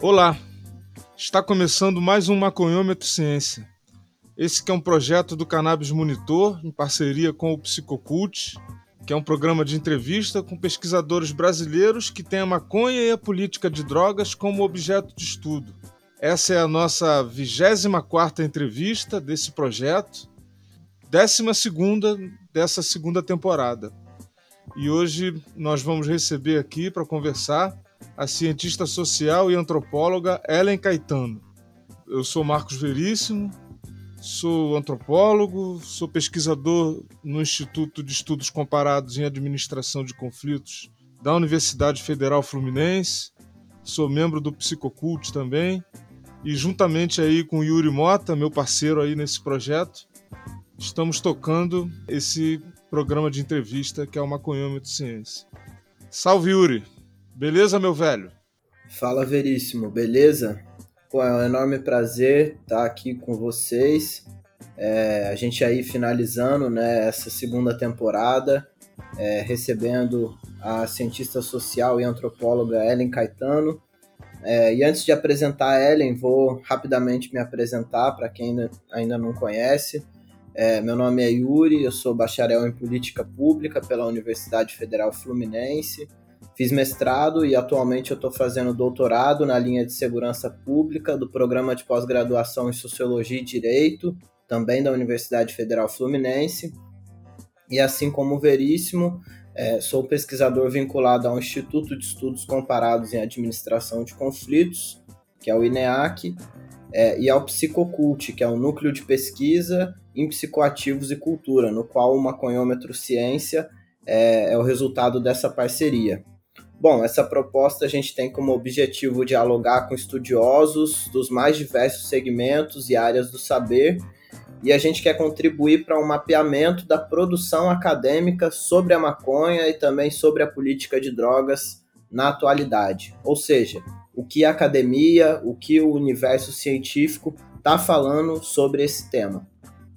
Olá, está começando mais um Maconhômetro Ciência. Esse que é um projeto do Cannabis Monitor, em parceria com o Psicocult, que é um programa de entrevista com pesquisadores brasileiros que têm a maconha e a política de drogas como objeto de estudo. Essa é a nossa 24ª entrevista desse projeto, 12ª dessa segunda temporada. E hoje nós vamos receber aqui para conversar a cientista social e antropóloga Ellen Caetano. Eu sou Marcos Veríssimo, sou antropólogo, sou pesquisador no Instituto de Estudos Comparados em Administração de Conflitos da Universidade Federal Fluminense, sou membro do Psicocult também, e juntamente aí com Yuri Mota, meu parceiro aí nesse projeto, estamos tocando esse programa de entrevista que é o Maconhômetro Ciência. Salve Yuri! Beleza, meu velho? Fala, Veríssimo, beleza? Pô, é um enorme prazer estar aqui com vocês. É, a gente aí finalizando né, essa segunda temporada, é, recebendo a cientista social e antropóloga Ellen Caetano. É, e antes de apresentar a Ellen, vou rapidamente me apresentar para quem ainda, ainda não conhece. É, meu nome é Yuri, eu sou bacharel em Política Pública pela Universidade Federal Fluminense. Fiz mestrado e atualmente eu estou fazendo doutorado na linha de segurança pública do programa de pós-graduação em Sociologia e Direito, também da Universidade Federal Fluminense. E assim como o Veríssimo, é, sou pesquisador vinculado ao Instituto de Estudos Comparados em Administração de Conflitos, que é o INEAC, é, e ao Psicocult, que é o Núcleo de Pesquisa em Psicoativos e Cultura, no qual o Maconhômetro Ciência é, é o resultado dessa parceria. Bom, essa proposta a gente tem como objetivo dialogar com estudiosos dos mais diversos segmentos e áreas do saber, e a gente quer contribuir para um mapeamento da produção acadêmica sobre a maconha e também sobre a política de drogas na atualidade. Ou seja, o que a academia, o que o universo científico está falando sobre esse tema.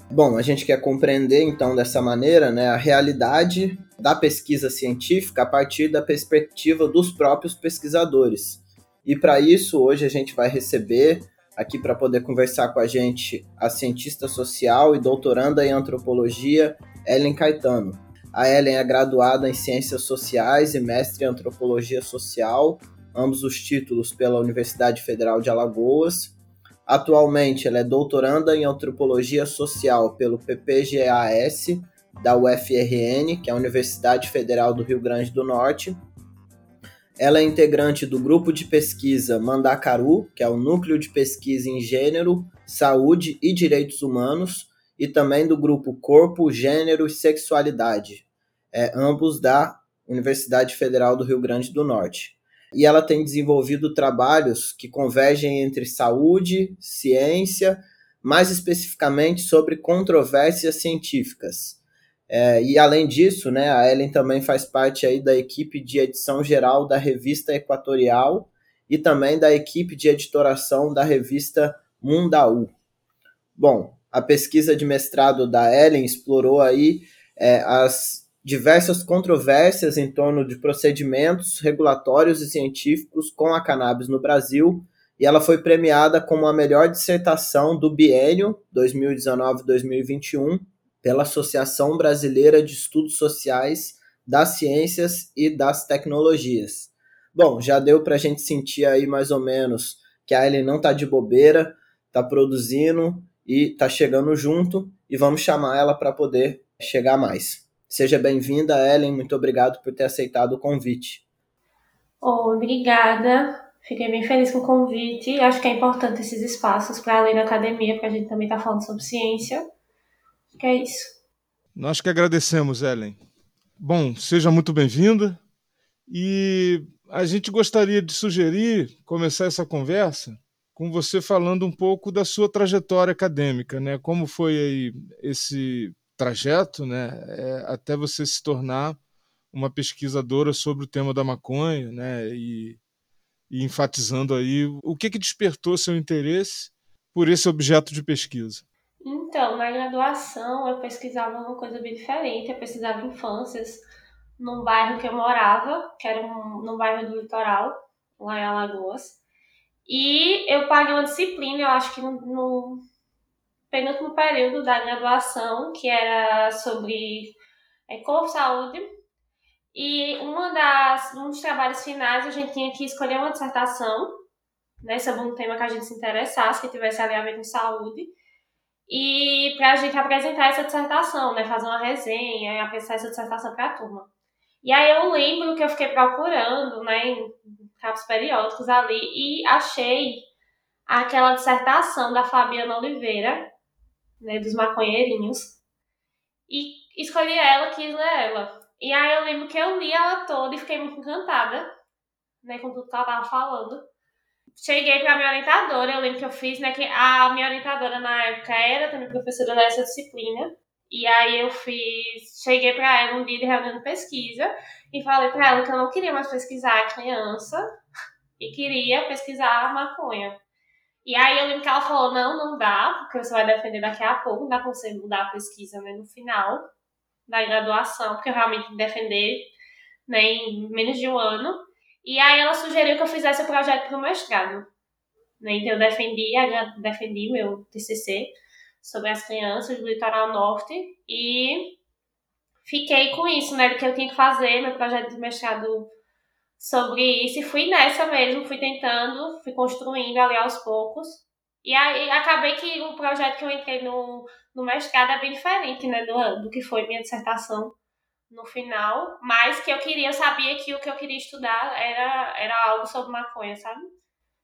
Bom, a gente quer compreender então dessa maneira né, a realidade da pesquisa científica a partir da perspectiva dos próprios pesquisadores. E para isso, hoje a gente vai receber aqui para poder conversar com a gente a cientista social e doutoranda em antropologia Ellen Caetano. A Ellen é graduada em Ciências Sociais e mestre em Antropologia Social, ambos os títulos pela Universidade Federal de Alagoas. Atualmente, ela é doutoranda em Antropologia Social pelo PPGAS da UFRN, que é a Universidade Federal do Rio Grande do Norte. Ela é integrante do grupo de pesquisa Mandacaru, que é o núcleo de pesquisa em gênero, saúde e direitos humanos, e também do grupo Corpo, Gênero e Sexualidade, é, ambos da Universidade Federal do Rio Grande do Norte. E ela tem desenvolvido trabalhos que convergem entre saúde, ciência, mais especificamente sobre controvérsias científicas. É, e além disso, né, a Ellen também faz parte aí da equipe de edição geral da revista Equatorial e também da equipe de editoração da revista Mundaú. Bom, a pesquisa de mestrado da Ellen explorou aí é, as diversas controvérsias em torno de procedimentos regulatórios e científicos com a cannabis no Brasil e ela foi premiada como a melhor dissertação do biênio 2019-2021 pela Associação Brasileira de Estudos Sociais das Ciências e das Tecnologias. Bom, já deu para a gente sentir aí mais ou menos que a Ellen não está de bobeira, está produzindo e está chegando junto e vamos chamar ela para poder chegar mais. Seja bem-vinda, Ellen, muito obrigado por ter aceitado o convite. Obrigada, fiquei bem feliz com o convite. Acho que é importante esses espaços para além da academia, porque a gente também está falando sobre ciência é isso. Nós que agradecemos, Ellen. Bom, seja muito bem-vinda. E a gente gostaria de sugerir começar essa conversa com você falando um pouco da sua trajetória acadêmica, né? Como foi aí esse trajeto, né? É, até você se tornar uma pesquisadora sobre o tema da maconha, né? E, e enfatizando aí o que que despertou seu interesse por esse objeto de pesquisa. Então, na graduação eu pesquisava uma coisa bem diferente. Eu pesquisava infâncias num bairro que eu morava, que era um, num bairro do litoral, lá em Alagoas. E eu paguei uma disciplina, eu acho que no, no penúltimo período da graduação, que era sobre é, corpo, saúde. E uma das, um dos trabalhos finais a gente tinha que escolher uma dissertação né, sobre um tema que a gente se interessasse, que tivesse a ver com saúde. E para a gente apresentar essa dissertação, né, fazer uma resenha e apresentar essa dissertação para a turma. E aí eu lembro que eu fiquei procurando, né, em capos periódicos ali e achei aquela dissertação da Fabiana Oliveira, né, dos maconheirinhos. E escolhi ela, quis ler ela. E aí eu lembro que eu li ela toda e fiquei muito encantada, né, com tudo que ela tava falando. Cheguei pra minha orientadora, eu lembro que eu fiz, né, que a minha orientadora na época era também professora dessa disciplina. E aí eu fiz, cheguei para ela um dia de reunião de pesquisa e falei para ela que eu não queria mais pesquisar a criança e queria pesquisar a maconha. E aí eu lembro que ela falou, não, não dá, porque você vai defender daqui a pouco, não dá pra você mudar a pesquisa né, no final da graduação, porque eu realmente defender né, em menos de um ano. E aí ela sugeriu que eu fizesse o projeto para o mestrado. Né? Então eu defendi, defendi meu TCC sobre as crianças do litoral norte e fiquei com isso, né, do que eu tinha que fazer, meu projeto de mestrado sobre isso e fui nessa mesmo, fui tentando, fui construindo ali aos poucos. E aí acabei que o projeto que eu entrei no, no mestrado é bem diferente, né, do, do que foi minha dissertação no final, mas que eu queria, eu sabia que o que eu queria estudar era, era algo sobre maconha, sabe?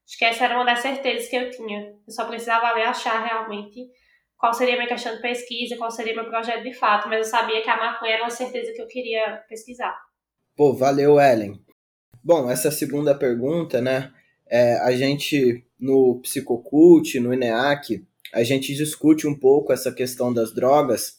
Acho que essa era uma das certezas que eu tinha. Eu só precisava ali achar realmente qual seria minha questão de pesquisa, qual seria meu projeto de fato, mas eu sabia que a maconha era uma certeza que eu queria pesquisar. Pô, valeu, Ellen. Bom, essa segunda pergunta, né? É, a gente no Psicocult, no INEAC, a gente discute um pouco essa questão das drogas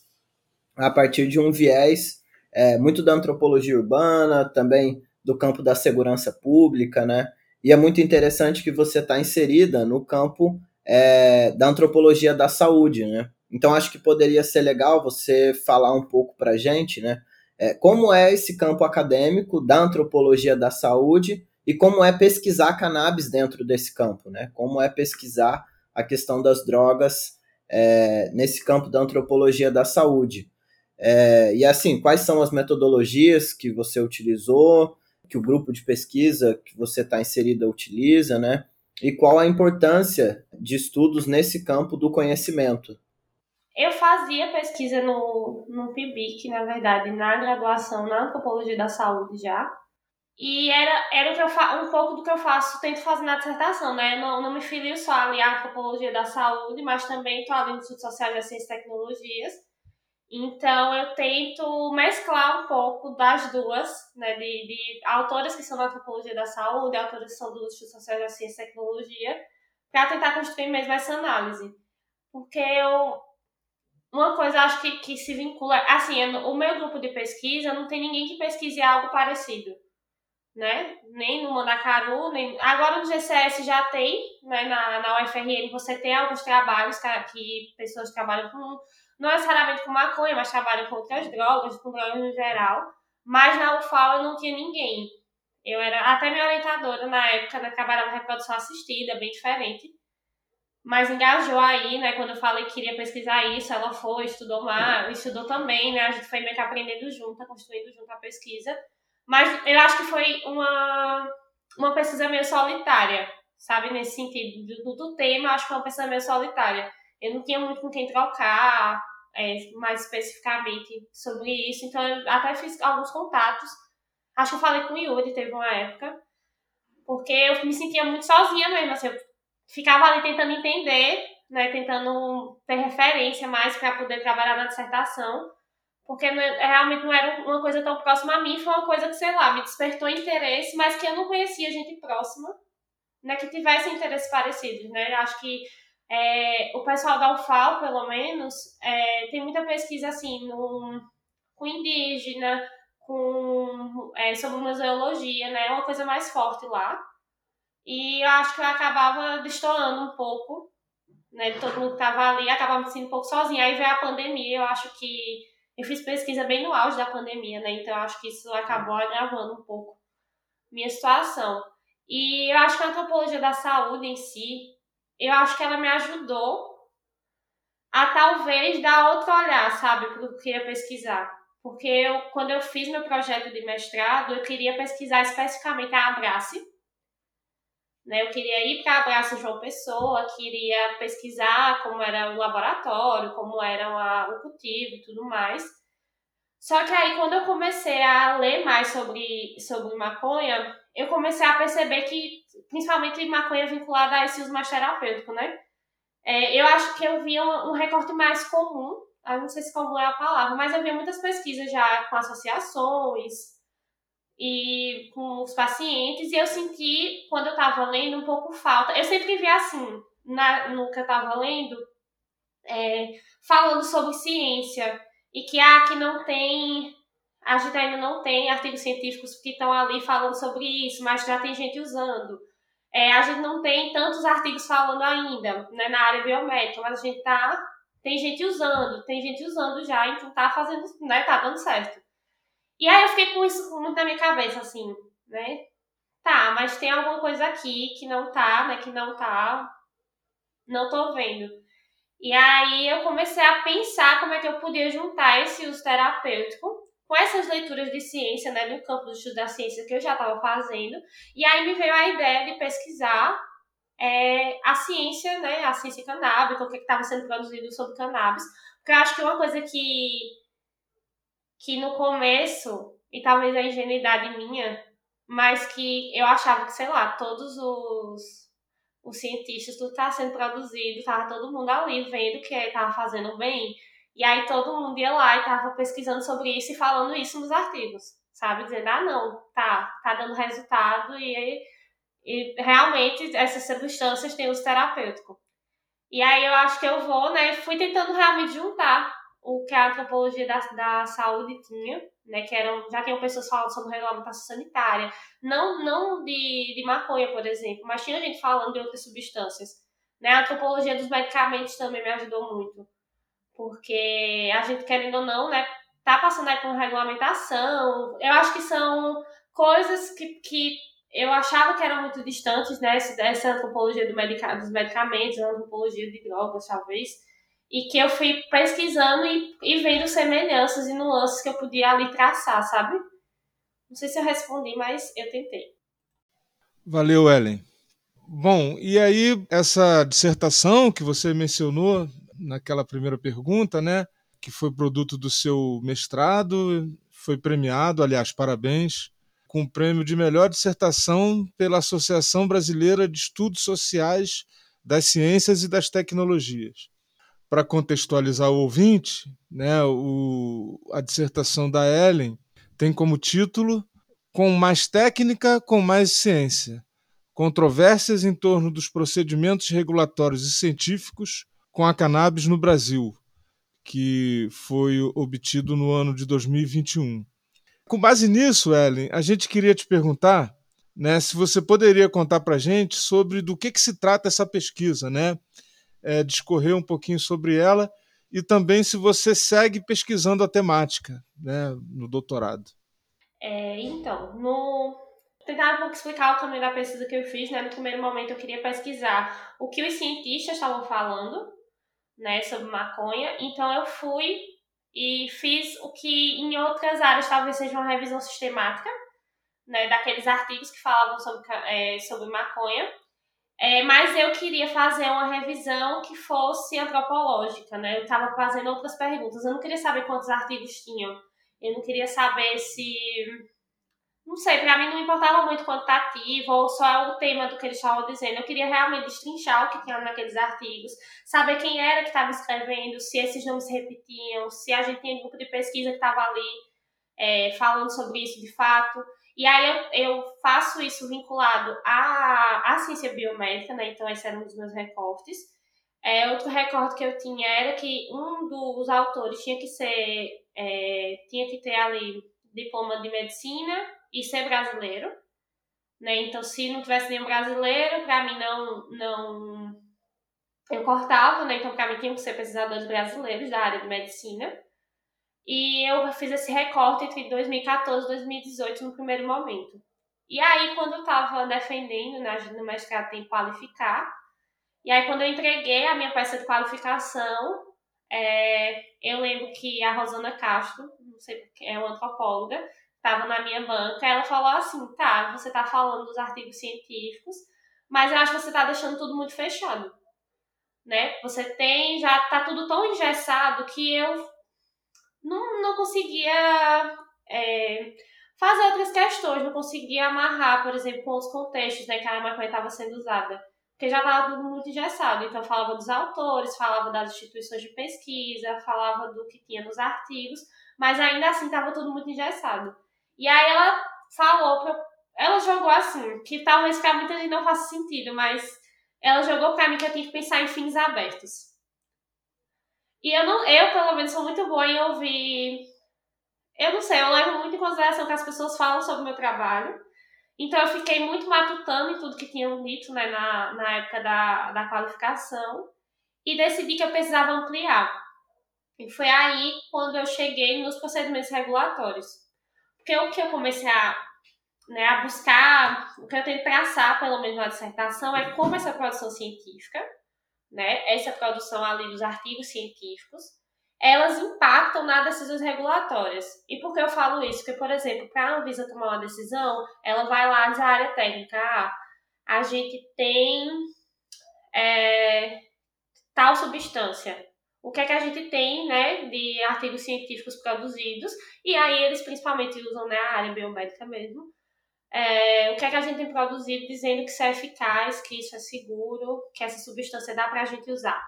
a partir de um viés é, muito da antropologia urbana, também do campo da segurança pública, né? E é muito interessante que você está inserida no campo é, da antropologia da saúde, né? Então acho que poderia ser legal você falar um pouco para gente, né? é, como é esse campo acadêmico da antropologia da saúde e como é pesquisar cannabis dentro desse campo, né? Como é pesquisar a questão das drogas é, nesse campo da antropologia da saúde. É, e assim, quais são as metodologias que você utilizou, que o grupo de pesquisa que você está inserida utiliza, né? E qual a importância de estudos nesse campo do conhecimento? Eu fazia pesquisa no, no PIBIC, na verdade, na graduação, na antropologia da saúde já. E era, era o que eu fa um pouco do que eu faço, tento fazer na dissertação, né? não, não me filio só ali à antropologia da saúde, mas também estou ali no Instituto Social de Ciências e Tecnologias. Então eu tento mesclar um pouco das duas, né? De, de autoras que são da antropologia da saúde, autoras que são do Instituto Social de Ciências e Tecnologia, para tentar construir mesmo essa análise. Porque eu, uma coisa acho que, que se vincula. Assim, o meu grupo de pesquisa não tem ninguém que pesquise algo parecido. Né? Nem no Mandacaru, nem. Agora no GCS já tem, né? Na, na UFRN você tem alguns trabalhos que, que pessoas trabalham com. Não necessariamente com maconha, mas trabalham com outras drogas, com drogas no geral. Mas na UFAL eu não tinha ninguém. Eu era até minha orientadora na época, né, trabalhava reprodução assistida, bem diferente mas engajou aí, né? Quando eu falei que queria pesquisar isso, ela foi, estudou mais, estudou também, né? A gente foi meio que aprendendo junto, construindo junto a pesquisa. Mas eu acho que foi uma, uma pesquisa meio solitária, sabe? Nesse sentido, do, do tema, acho que foi uma pesquisa meio solitária. Eu não tinha muito com quem trocar, é, mais especificamente sobre isso, então eu até fiz alguns contatos. Acho que eu falei com o Yuri, teve uma época, porque eu me sentia muito sozinha mesmo, assim, eu ficava ali tentando entender, né, tentando ter referência mais para poder trabalhar na dissertação, porque é, realmente não era uma coisa tão próxima a mim, foi uma coisa que, sei lá, me despertou interesse, mas que eu não conhecia gente próxima, né, que tivesse interesses parecidos, né, acho que é, o pessoal da UFAL, pelo menos, é, tem muita pesquisa, assim, no, com indígena, com, é, sobre museologia, né, uma coisa mais forte lá, e eu acho que eu acabava destoando um pouco, né? Todo mundo que tava ali acabava me sentindo um pouco sozinha. Aí veio a pandemia, eu acho que eu fiz pesquisa bem no auge da pandemia, né? Então eu acho que isso acabou agravando um pouco minha situação. E eu acho que a antropologia da saúde em si, eu acho que ela me ajudou a talvez dar outro olhar, sabe, para o que eu queria pesquisar. Porque eu, quando eu fiz meu projeto de mestrado, eu queria pesquisar especificamente a Abrace. Né? Eu queria ir para a Abrace João Pessoa, queria pesquisar como era o laboratório, como era o cultivo e tudo mais. Só que aí, quando eu comecei a ler mais sobre, sobre maconha, eu comecei a perceber que, principalmente maconha vinculada a esse uso mais terapêutico, né? É, eu acho que eu via um, recorte mais comum, eu não sei se comum é a palavra, mas eu via muitas pesquisas já com associações e com os pacientes, e eu senti, quando eu estava lendo, um pouco falta. Eu sempre vi assim, na, no que eu estava lendo, é, falando sobre ciência, e que ah, não tem, a gente ainda não tem artigos científicos que estão ali falando sobre isso, mas já tem gente usando. É, a gente não tem tantos artigos falando ainda né, na área biomédica, mas a gente tá. Tem gente usando, tem gente usando já, então tá fazendo, né? Tá dando certo. E aí eu fiquei com isso muito na minha cabeça, assim, né? Tá, mas tem alguma coisa aqui que não tá, né? Que não tá. Não tô vendo. E aí eu comecei a pensar como é que eu podia juntar esse uso terapêutico com essas leituras de ciência, né, do campo do estudo da ciência que eu já estava fazendo. E aí me veio a ideia de pesquisar é, a ciência, né, a ciência canábica, o que estava sendo produzido sobre cannabis. Porque eu acho que uma coisa que, que no começo, e talvez a ingenuidade minha, mas que eu achava que, sei lá, todos os os cientistas, tudo estava sendo produzido, estava todo mundo ali vendo que estava fazendo bem, e aí todo mundo ia lá e estava pesquisando sobre isso e falando isso nos artigos, sabe? Dizendo, ah, não, tá, tá dando resultado e, e realmente essas substâncias têm uso terapêutico. E aí eu acho que eu vou, né, fui tentando realmente juntar o que a antropologia da, da saúde tinha, né, que eram, já tinham pessoas falando sobre regulamentação sanitária, não, não de, de maconha, por exemplo, mas tinha gente falando de outras substâncias. Né? A antropologia dos medicamentos também me ajudou muito, porque a gente, querendo ou não, né, tá passando aí por regulamentação, eu acho que são coisas que, que eu achava que eram muito distantes, né, dessa antropologia do medica, dos medicamentos, antropologia de drogas, talvez, e que eu fui pesquisando e, e vendo semelhanças e nuances que eu podia ali traçar, sabe? Não sei se eu respondi, mas eu tentei. Valeu, Ellen. Bom, e aí essa dissertação que você mencionou naquela primeira pergunta, né, que foi produto do seu mestrado, foi premiado, aliás, parabéns, com o prêmio de melhor dissertação pela Associação Brasileira de Estudos Sociais das Ciências e das Tecnologias para contextualizar o ouvinte, né, o, a dissertação da Ellen tem como título Com mais técnica, com mais ciência. Controvérsias em torno dos procedimentos regulatórios e científicos com a cannabis no Brasil, que foi obtido no ano de 2021. Com base nisso, Ellen, a gente queria te perguntar né, se você poderia contar para a gente sobre do que, que se trata essa pesquisa, né? é, discorrer um pouquinho sobre ela e também se você segue pesquisando a temática né, no doutorado. É, então, no... tentar um pouco explicar o caminho da pesquisa que eu fiz. Né? No primeiro momento, eu queria pesquisar o que os cientistas estavam falando né, sobre maconha. Então, eu fui e fiz o que em outras áreas talvez seja uma revisão sistemática né, daqueles artigos que falavam sobre, é, sobre maconha. É, mas eu queria fazer uma revisão que fosse antropológica, né? Eu estava fazendo outras perguntas. Eu não queria saber quantos artigos tinham. Eu não queria saber se. Não sei, para mim não importava muito quantitativo ou só o tema do que eles estavam dizendo. Eu queria realmente destrinchar o que tinha naqueles artigos, saber quem era que estava escrevendo, se esses nomes se repetiam, se a gente tinha grupo de pesquisa que estava ali é, falando sobre isso de fato. E aí eu, eu faço isso vinculado à, à ciência biomédica, né? Então esse era um dos meus recortes. É, outro recorte que eu tinha era que um dos autores tinha que ser, é, tinha que ter ali diploma de medicina e ser brasileiro. Né? Então, se não tivesse nenhum brasileiro, para mim não, não. Eu cortava, né? Então, para mim tinham que ser pesquisadores brasileiros da área de medicina. E eu fiz esse recorte entre 2014 e 2018 no primeiro momento. E aí, quando eu estava defendendo, né, no mestrado tem qualificar, e aí quando eu entreguei a minha peça de qualificação, é, eu lembro que a Rosana Castro, não sei, é uma antropóloga, estava na minha banca, ela falou assim, tá, você está falando dos artigos científicos, mas eu acho que você está deixando tudo muito fechado, né? Você tem, já tá tudo tão engessado que eu não, não conseguia é, fazer outras questões, não conseguia amarrar, por exemplo, com os contextos né, que a maconha estava sendo usada. Porque já estava tudo muito engessado. Então, falava dos autores, falava das instituições de pesquisa, falava do que tinha nos artigos, mas ainda assim estava tudo muito engessado. E aí ela falou, pra, ela jogou assim, que talvez para muita gente não faça sentido, mas ela jogou para mim que eu tinha que pensar em fins abertos. E eu não, eu pelo menos sou muito boa em ouvir. Eu não sei, eu levo muito em consideração que as pessoas falam sobre o meu trabalho. Então eu fiquei muito matutando em tudo que tinham dito né, na, na época da, da qualificação e decidi que eu precisava ampliar. E foi aí quando eu cheguei nos procedimentos regulatórios. Porque o que eu comecei a, né, a buscar, o que eu tento traçar, pelo menos na dissertação, é como essa produção científica né, essa produção ali dos artigos científicos, elas impactam nas decisões regulatórias. E por que eu falo isso? Porque, por exemplo, para a Anvisa tomar uma decisão, ela vai lá dizer a área técnica, ah, a gente tem é, tal substância. O que é que a gente tem, né, de artigos científicos produzidos, e aí eles principalmente usam, né, a área biomédica mesmo, é, o que é que a gente tem produzido dizendo que isso é eficaz, que isso é seguro, que essa substância dá para a gente usar.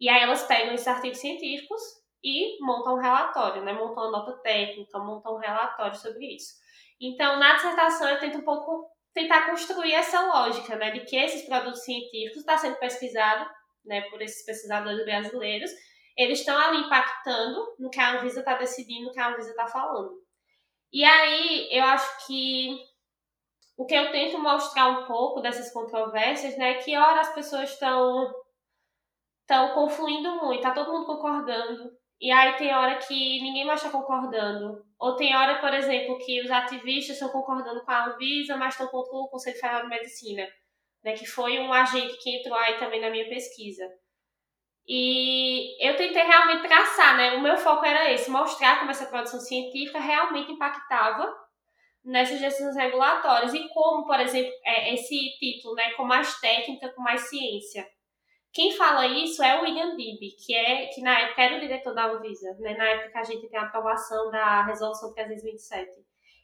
E aí elas pegam esses artigos científicos e montam um relatório, né? montam uma nota técnica, montam um relatório sobre isso. Então, na dissertação, eu tento um pouco tentar construir essa lógica né? de que esses produtos científicos estão sendo pesquisados né, por esses pesquisadores brasileiros, eles estão ali impactando no que a Anvisa está decidindo, no que a Anvisa está falando. E aí, eu acho que o que eu tento mostrar um pouco dessas controvérsias, né, é que ora as pessoas estão estão confluindo muito, tá todo mundo concordando. E aí tem hora que ninguém mais está concordando. Ou tem hora, por exemplo, que os ativistas estão concordando com a Anvisa, mas estão contra o Conselho Federal de Medicina, né, que foi um agente que entrou aí também na minha pesquisa. E eu tentei realmente traçar, né? O meu foco era esse, mostrar como essa produção científica realmente impactava nessas decisões regulatórias e como, por exemplo, é, esse título, né, com mais técnica, com mais ciência. Quem fala isso é o William Dibby, que é que na época era o diretor da Anvisa, né, na época que a gente tem a aprovação da resolução 327.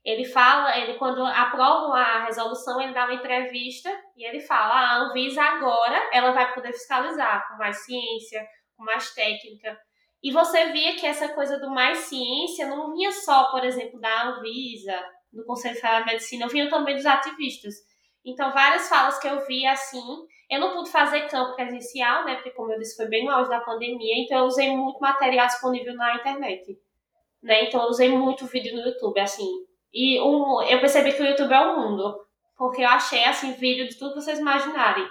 Ele fala, ele quando aprovam a resolução, ele dá uma entrevista e ele fala: ah, a Anvisa agora ela vai poder fiscalizar com mais ciência, com mais técnica. E você via que essa coisa do mais ciência não vinha só, por exemplo, da Anvisa, do Conselho Federal de Medicina, vinha também dos ativistas. Então, várias falas que eu vi assim, eu não pude fazer campo presencial, né? Porque, como eu disse, foi bem no auge da pandemia, então eu usei muito material disponível na internet. Né? Então, eu usei muito vídeo no YouTube, assim. E um, eu percebi que o YouTube é um mundo, porque eu achei, assim, vídeo de tudo que vocês imaginarem,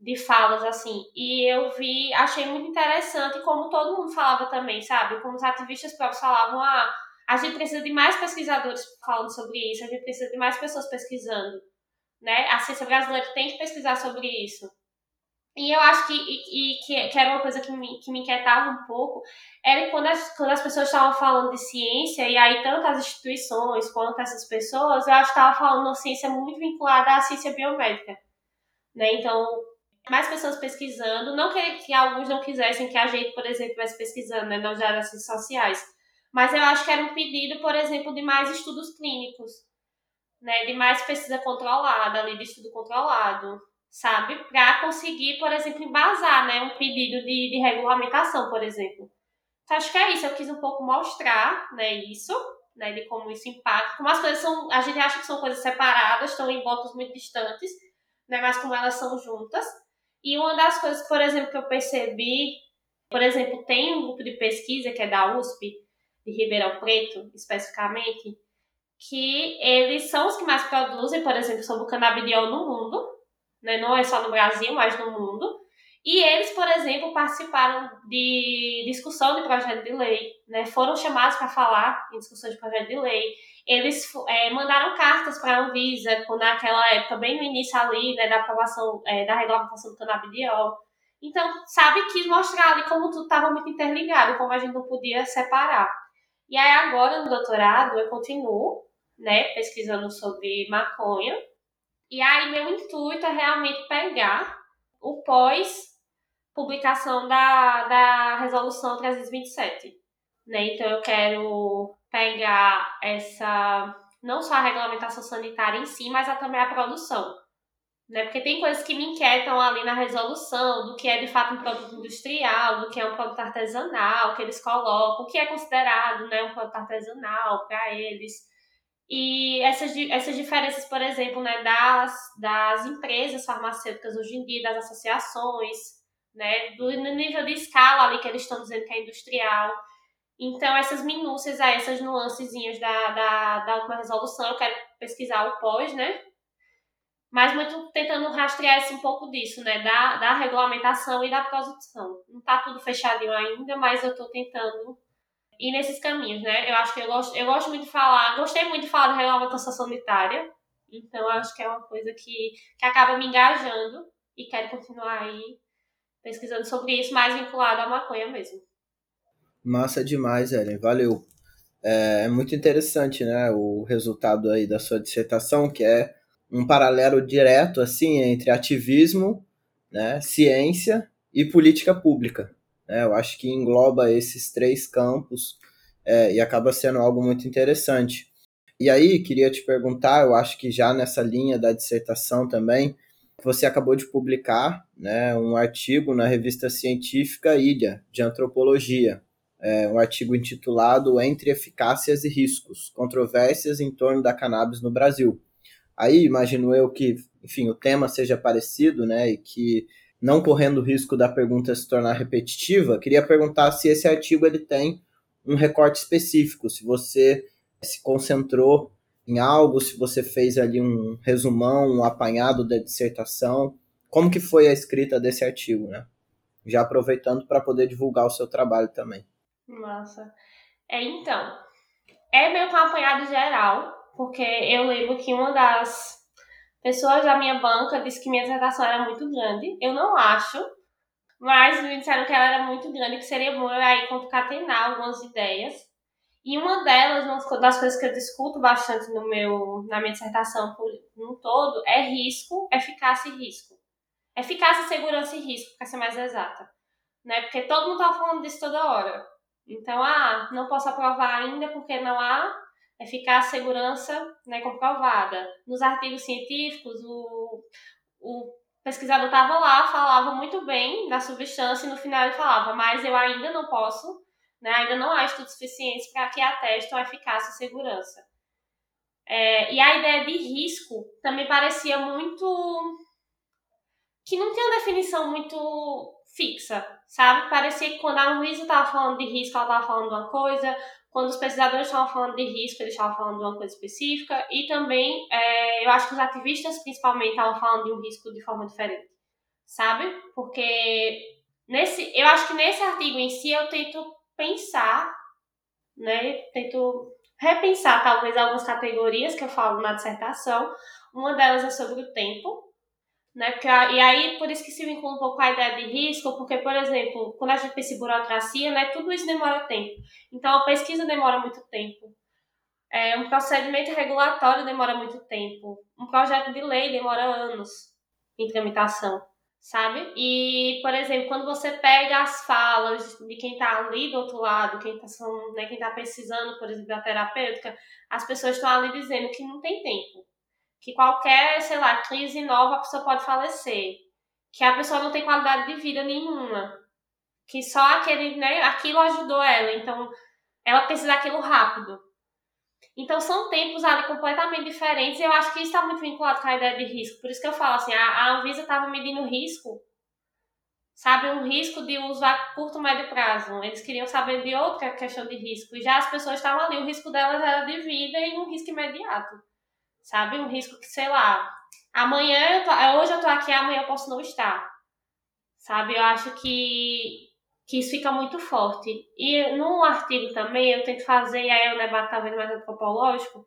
de falas, assim. E eu vi, achei muito interessante como todo mundo falava também, sabe? Como os ativistas próprios falavam, ah, a gente precisa de mais pesquisadores falando sobre isso, a gente precisa de mais pessoas pesquisando. Né? A ciência brasileira tem que pesquisar sobre isso. E eu acho que, e, que, que, era uma coisa que me, que me inquietava um pouco, era quando as, quando as pessoas estavam falando de ciência, e aí tanto as instituições quanto essas pessoas, eu acho que estavam falando de ciência muito vinculada à ciência biomédica. Né? Então, mais pessoas pesquisando, não que, que alguns não quisessem que a gente, por exemplo, estivesse pesquisando né, nas áreas sociais, mas eu acho que era um pedido, por exemplo, de mais estudos clínicos, né? De mais pesquisa controlada, ali de estudo controlado, sabe? Para conseguir, por exemplo, embasar, né? Um pedido de, de regulamentação, por exemplo. Então, acho que é isso. Eu quis um pouco mostrar, né? Isso, né? De como isso impacta. Como as coisas são... A gente acha que são coisas separadas, estão em blocos muito distantes, né? Mas como elas são juntas. E uma das coisas, por exemplo, que eu percebi... Por exemplo, tem um grupo de pesquisa que é da USP, de Ribeirão Preto, especificamente, que eles são os que mais produzem, por exemplo, sobre o canabidiol no mundo, né? não é só no Brasil, mas no mundo. E eles, por exemplo, participaram de discussão de projeto de lei, né? foram chamados para falar em discussão de projeto de lei. eles é, mandaram cartas para a Anvisa, naquela época, bem no início ali, né, da aprovação é, da regulamentação do canabidiol. Então, sabe, quis mostrar ali como tudo estava muito interligado, como a gente não podia separar. E aí agora, no doutorado, eu continuo, né, pesquisando sobre maconha. E aí meu intuito é realmente pegar o pós publicação da, da resolução 327. Né? Então eu quero pegar essa não só a regulamentação sanitária em si, mas a, também a produção. Né? Porque tem coisas que me inquietam ali na resolução, do que é de fato um produto industrial, do que é um produto artesanal, que eles colocam, o que é considerado né, um produto artesanal para eles. E essas, essas diferenças, por exemplo, né, das, das empresas farmacêuticas hoje em dia, das associações, né? Do, nível de escala ali que eles estão dizendo que é industrial. Então, essas minúcias, essas nuancezinhas da, da, da última resolução, eu quero pesquisar o pós, né? Mas muito tentando rastrear um pouco disso, né? Da, da regulamentação e da produção. Não está tudo fechadinho ainda, mas eu estou tentando ir nesses caminhos, né? Eu acho que eu gosto, eu gosto muito de falar, gostei muito de falar da regulamentação sanitária, então eu acho que é uma coisa que, que acaba me engajando e quero continuar aí pesquisando sobre isso, mais vinculado à maconha mesmo. Massa demais, Ellen. Valeu. É, é muito interessante, né, o resultado aí da sua dissertação, que é um paralelo direto, assim, entre ativismo, né, ciência e política pública. Né? Eu acho que engloba esses três campos é, e acaba sendo algo muito interessante. E aí, queria te perguntar, eu acho que já nessa linha da dissertação também, você acabou de publicar né, um artigo na revista científica Ilha, de Antropologia, é, um artigo intitulado Entre Eficácias e Riscos, Controvérsias em torno da cannabis no Brasil. Aí, imagino eu que, enfim, o tema seja parecido, né, e que não correndo o risco da pergunta se tornar repetitiva, queria perguntar se esse artigo ele tem um recorte específico, se você se concentrou em algo, se você fez ali um resumão, um apanhado da dissertação, como que foi a escrita desse artigo, né? Já aproveitando para poder divulgar o seu trabalho também. Massa. É, então, é meio que um apanhado geral, porque eu lembro que uma das pessoas da minha banca disse que minha dissertação era muito grande. Eu não acho, mas me disseram que ela era muito grande, que seria bom eu aí concatenar algumas ideias. E uma delas, uma das coisas que eu discuto bastante no meu, na minha dissertação por um todo, é risco, eficácia e risco. Eficácia, segurança e risco, para ser mais exata. Né? Porque todo mundo está falando disso toda hora. Então, ah, não posso aprovar ainda porque não há eficácia, segurança né, comprovada. Nos artigos científicos, o, o pesquisador estava lá, falava muito bem da substância e no final ele falava, mas eu ainda não posso né? Ainda não há estudos suficientes para que atestem a eficácia e segurança. É, e a ideia de risco também parecia muito. que não tinha uma definição muito fixa, sabe? Parecia que quando a Luísa estava falando de risco, ela estava falando uma coisa, quando os pesquisadores estavam falando de risco, eles estavam falando de uma coisa específica, e também é, eu acho que os ativistas, principalmente, estavam falando de um risco de forma diferente, sabe? Porque nesse, eu acho que nesse artigo em si eu tento pensar, né? Tento repensar talvez algumas categorias que eu falo na dissertação. Uma delas é sobre o tempo, né? Porque, e aí, por isso que se vincula um pouco a ideia de risco, porque, por exemplo, quando a gente pensa em burocracia, né, tudo isso demora tempo. Então, a pesquisa demora muito tempo. É, um procedimento regulatório demora muito tempo. Um projeto de lei demora anos em tramitação sabe? E, por exemplo, quando você pega as falas de quem está ali do outro lado, quem está né, quem tá precisando, por exemplo, da terapêutica, as pessoas estão ali dizendo que não tem tempo, que qualquer, sei lá, crise nova a pessoa pode falecer, que a pessoa não tem qualidade de vida nenhuma, que só aquele, né, aquilo ajudou ela, então ela precisa daquilo rápido. Então são tempos ali completamente diferentes e eu acho que isso está muito vinculado com a ideia de risco. Por isso que eu falo assim, a, a Anvisa estava medindo risco, sabe, um risco de uso a curto, médio prazo. Eles queriam saber de outra questão de risco. E já as pessoas estavam ali, o risco delas era de vida e um risco imediato. Sabe, um risco que, sei lá, amanhã, eu tô, hoje eu tô aqui, amanhã eu posso não estar. Sabe, eu acho que que isso fica muito forte. E no artigo também eu tento fazer, e aí é um debate talvez mais antropológico,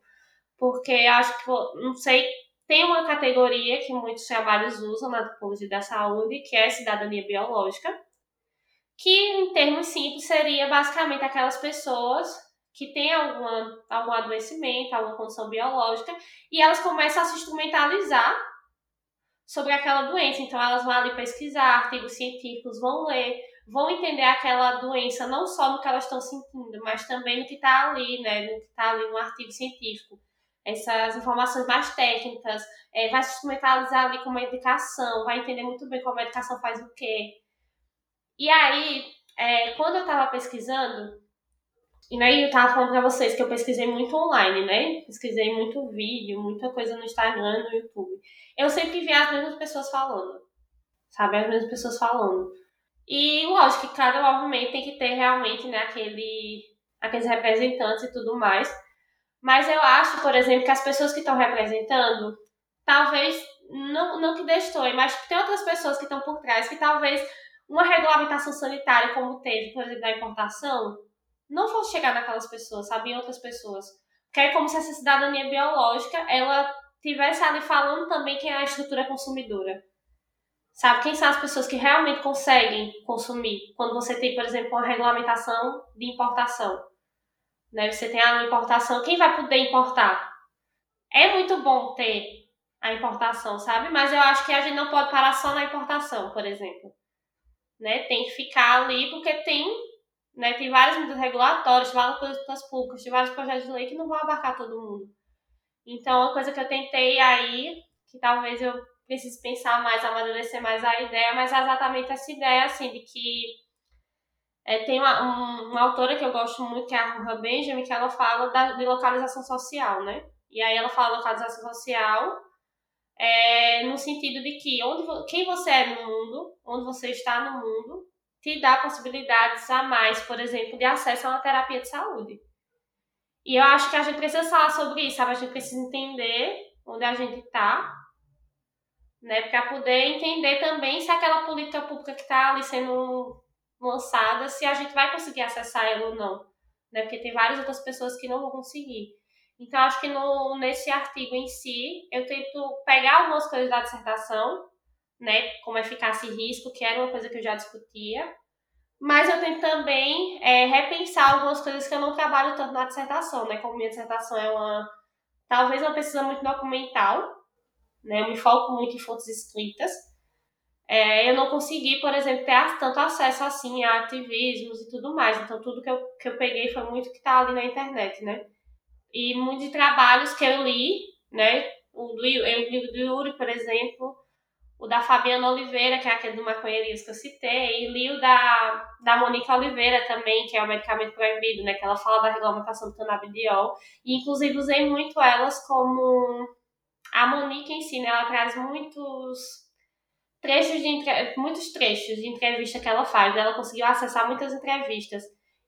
porque acho que, não sei, tem uma categoria que muitos trabalhos usam na antropologia da saúde, que é a cidadania biológica, que em termos simples seria basicamente aquelas pessoas que têm alguma, algum adoecimento, alguma condição biológica, e elas começam a se instrumentalizar sobre aquela doença. Então elas vão ali pesquisar artigos científicos, vão ler, vão entender aquela doença não só no que elas estão sentindo, mas também no que está ali, né? No que está ali no artigo científico. Essas informações mais técnicas, é, vai se instrumentalizar ali com medicação, vai entender muito bem como a medicação faz o quê. E aí, é, quando eu estava pesquisando, e aí eu tava falando pra vocês que eu pesquisei muito online, né? Pesquisei muito vídeo, muita coisa no Instagram, no YouTube. Eu sempre vi as mesmas pessoas falando. Sabe? As mesmas pessoas falando. E lógico que cada movimento tem que ter realmente, né, aquele, aqueles representantes e tudo mais. Mas eu acho, por exemplo, que as pessoas que estão representando, talvez, não, não que destoem, mas tem outras pessoas que estão por trás que talvez uma regulamentação sanitária como teve, por exemplo, da importação, não fosse chegar naquelas pessoas, sabe? Em outras pessoas. Porque é como se essa cidadania biológica, ela tivesse ali falando também quem é a estrutura consumidora. Sabe? Quem são as pessoas que realmente conseguem consumir? Quando você tem, por exemplo, uma regulamentação de importação. Né? Você tem a importação, quem vai poder importar? É muito bom ter a importação, sabe? Mas eu acho que a gente não pode parar só na importação, por exemplo. Né? Tem que ficar ali porque tem né? Tem várias medidas regulatórias, várias políticas públicas, tem vários projetos de lei que não vão abarcar todo mundo. Então, uma coisa que eu tentei aí, que talvez eu precise pensar mais, amadurecer mais a ideia, mas é exatamente essa ideia, assim, de que é, tem uma, um, uma autora que eu gosto muito, que é a Ruha Benjamin, que ela fala da, de localização social, né? E aí ela fala localização social é, no sentido de que onde, quem você é no mundo, onde você está no mundo, te dá possibilidades a mais, por exemplo, de acesso a uma terapia de saúde. E eu acho que a gente precisa falar sobre isso, sabe? A gente precisa entender onde a gente está, né? Para poder entender também se aquela política pública que está ali sendo lançada, se a gente vai conseguir acessar ela ou não, né? Porque tem várias outras pessoas que não vão conseguir. Então, acho que no, nesse artigo em si, eu tento pegar algumas coisas da dissertação né, como eficácia e risco, que era uma coisa que eu já discutia. Mas eu tento também é, repensar algumas coisas que eu não trabalho tanto na dissertação, né? Como minha dissertação é uma, talvez uma pesquisa muito documental, né? Eu me foco muito em fontes escritas. É, eu não consegui, por exemplo, ter tanto acesso assim a ativismos e tudo mais. Então, tudo que eu, que eu peguei foi muito que está ali na internet, né? E muitos trabalhos que eu li, né? O do, eu do Yuri, por exemplo, o da Fabiana Oliveira, que é aquele do maconheirismo que eu citei, e li o da, da Monique Oliveira também, que é o medicamento proibido, né, que ela fala da regulamentação do canabidiol, e inclusive usei muito elas como... A Monique em si, né, ela traz muitos trechos de muitos trechos de entrevista que ela faz, ela conseguiu acessar muitas entrevistas.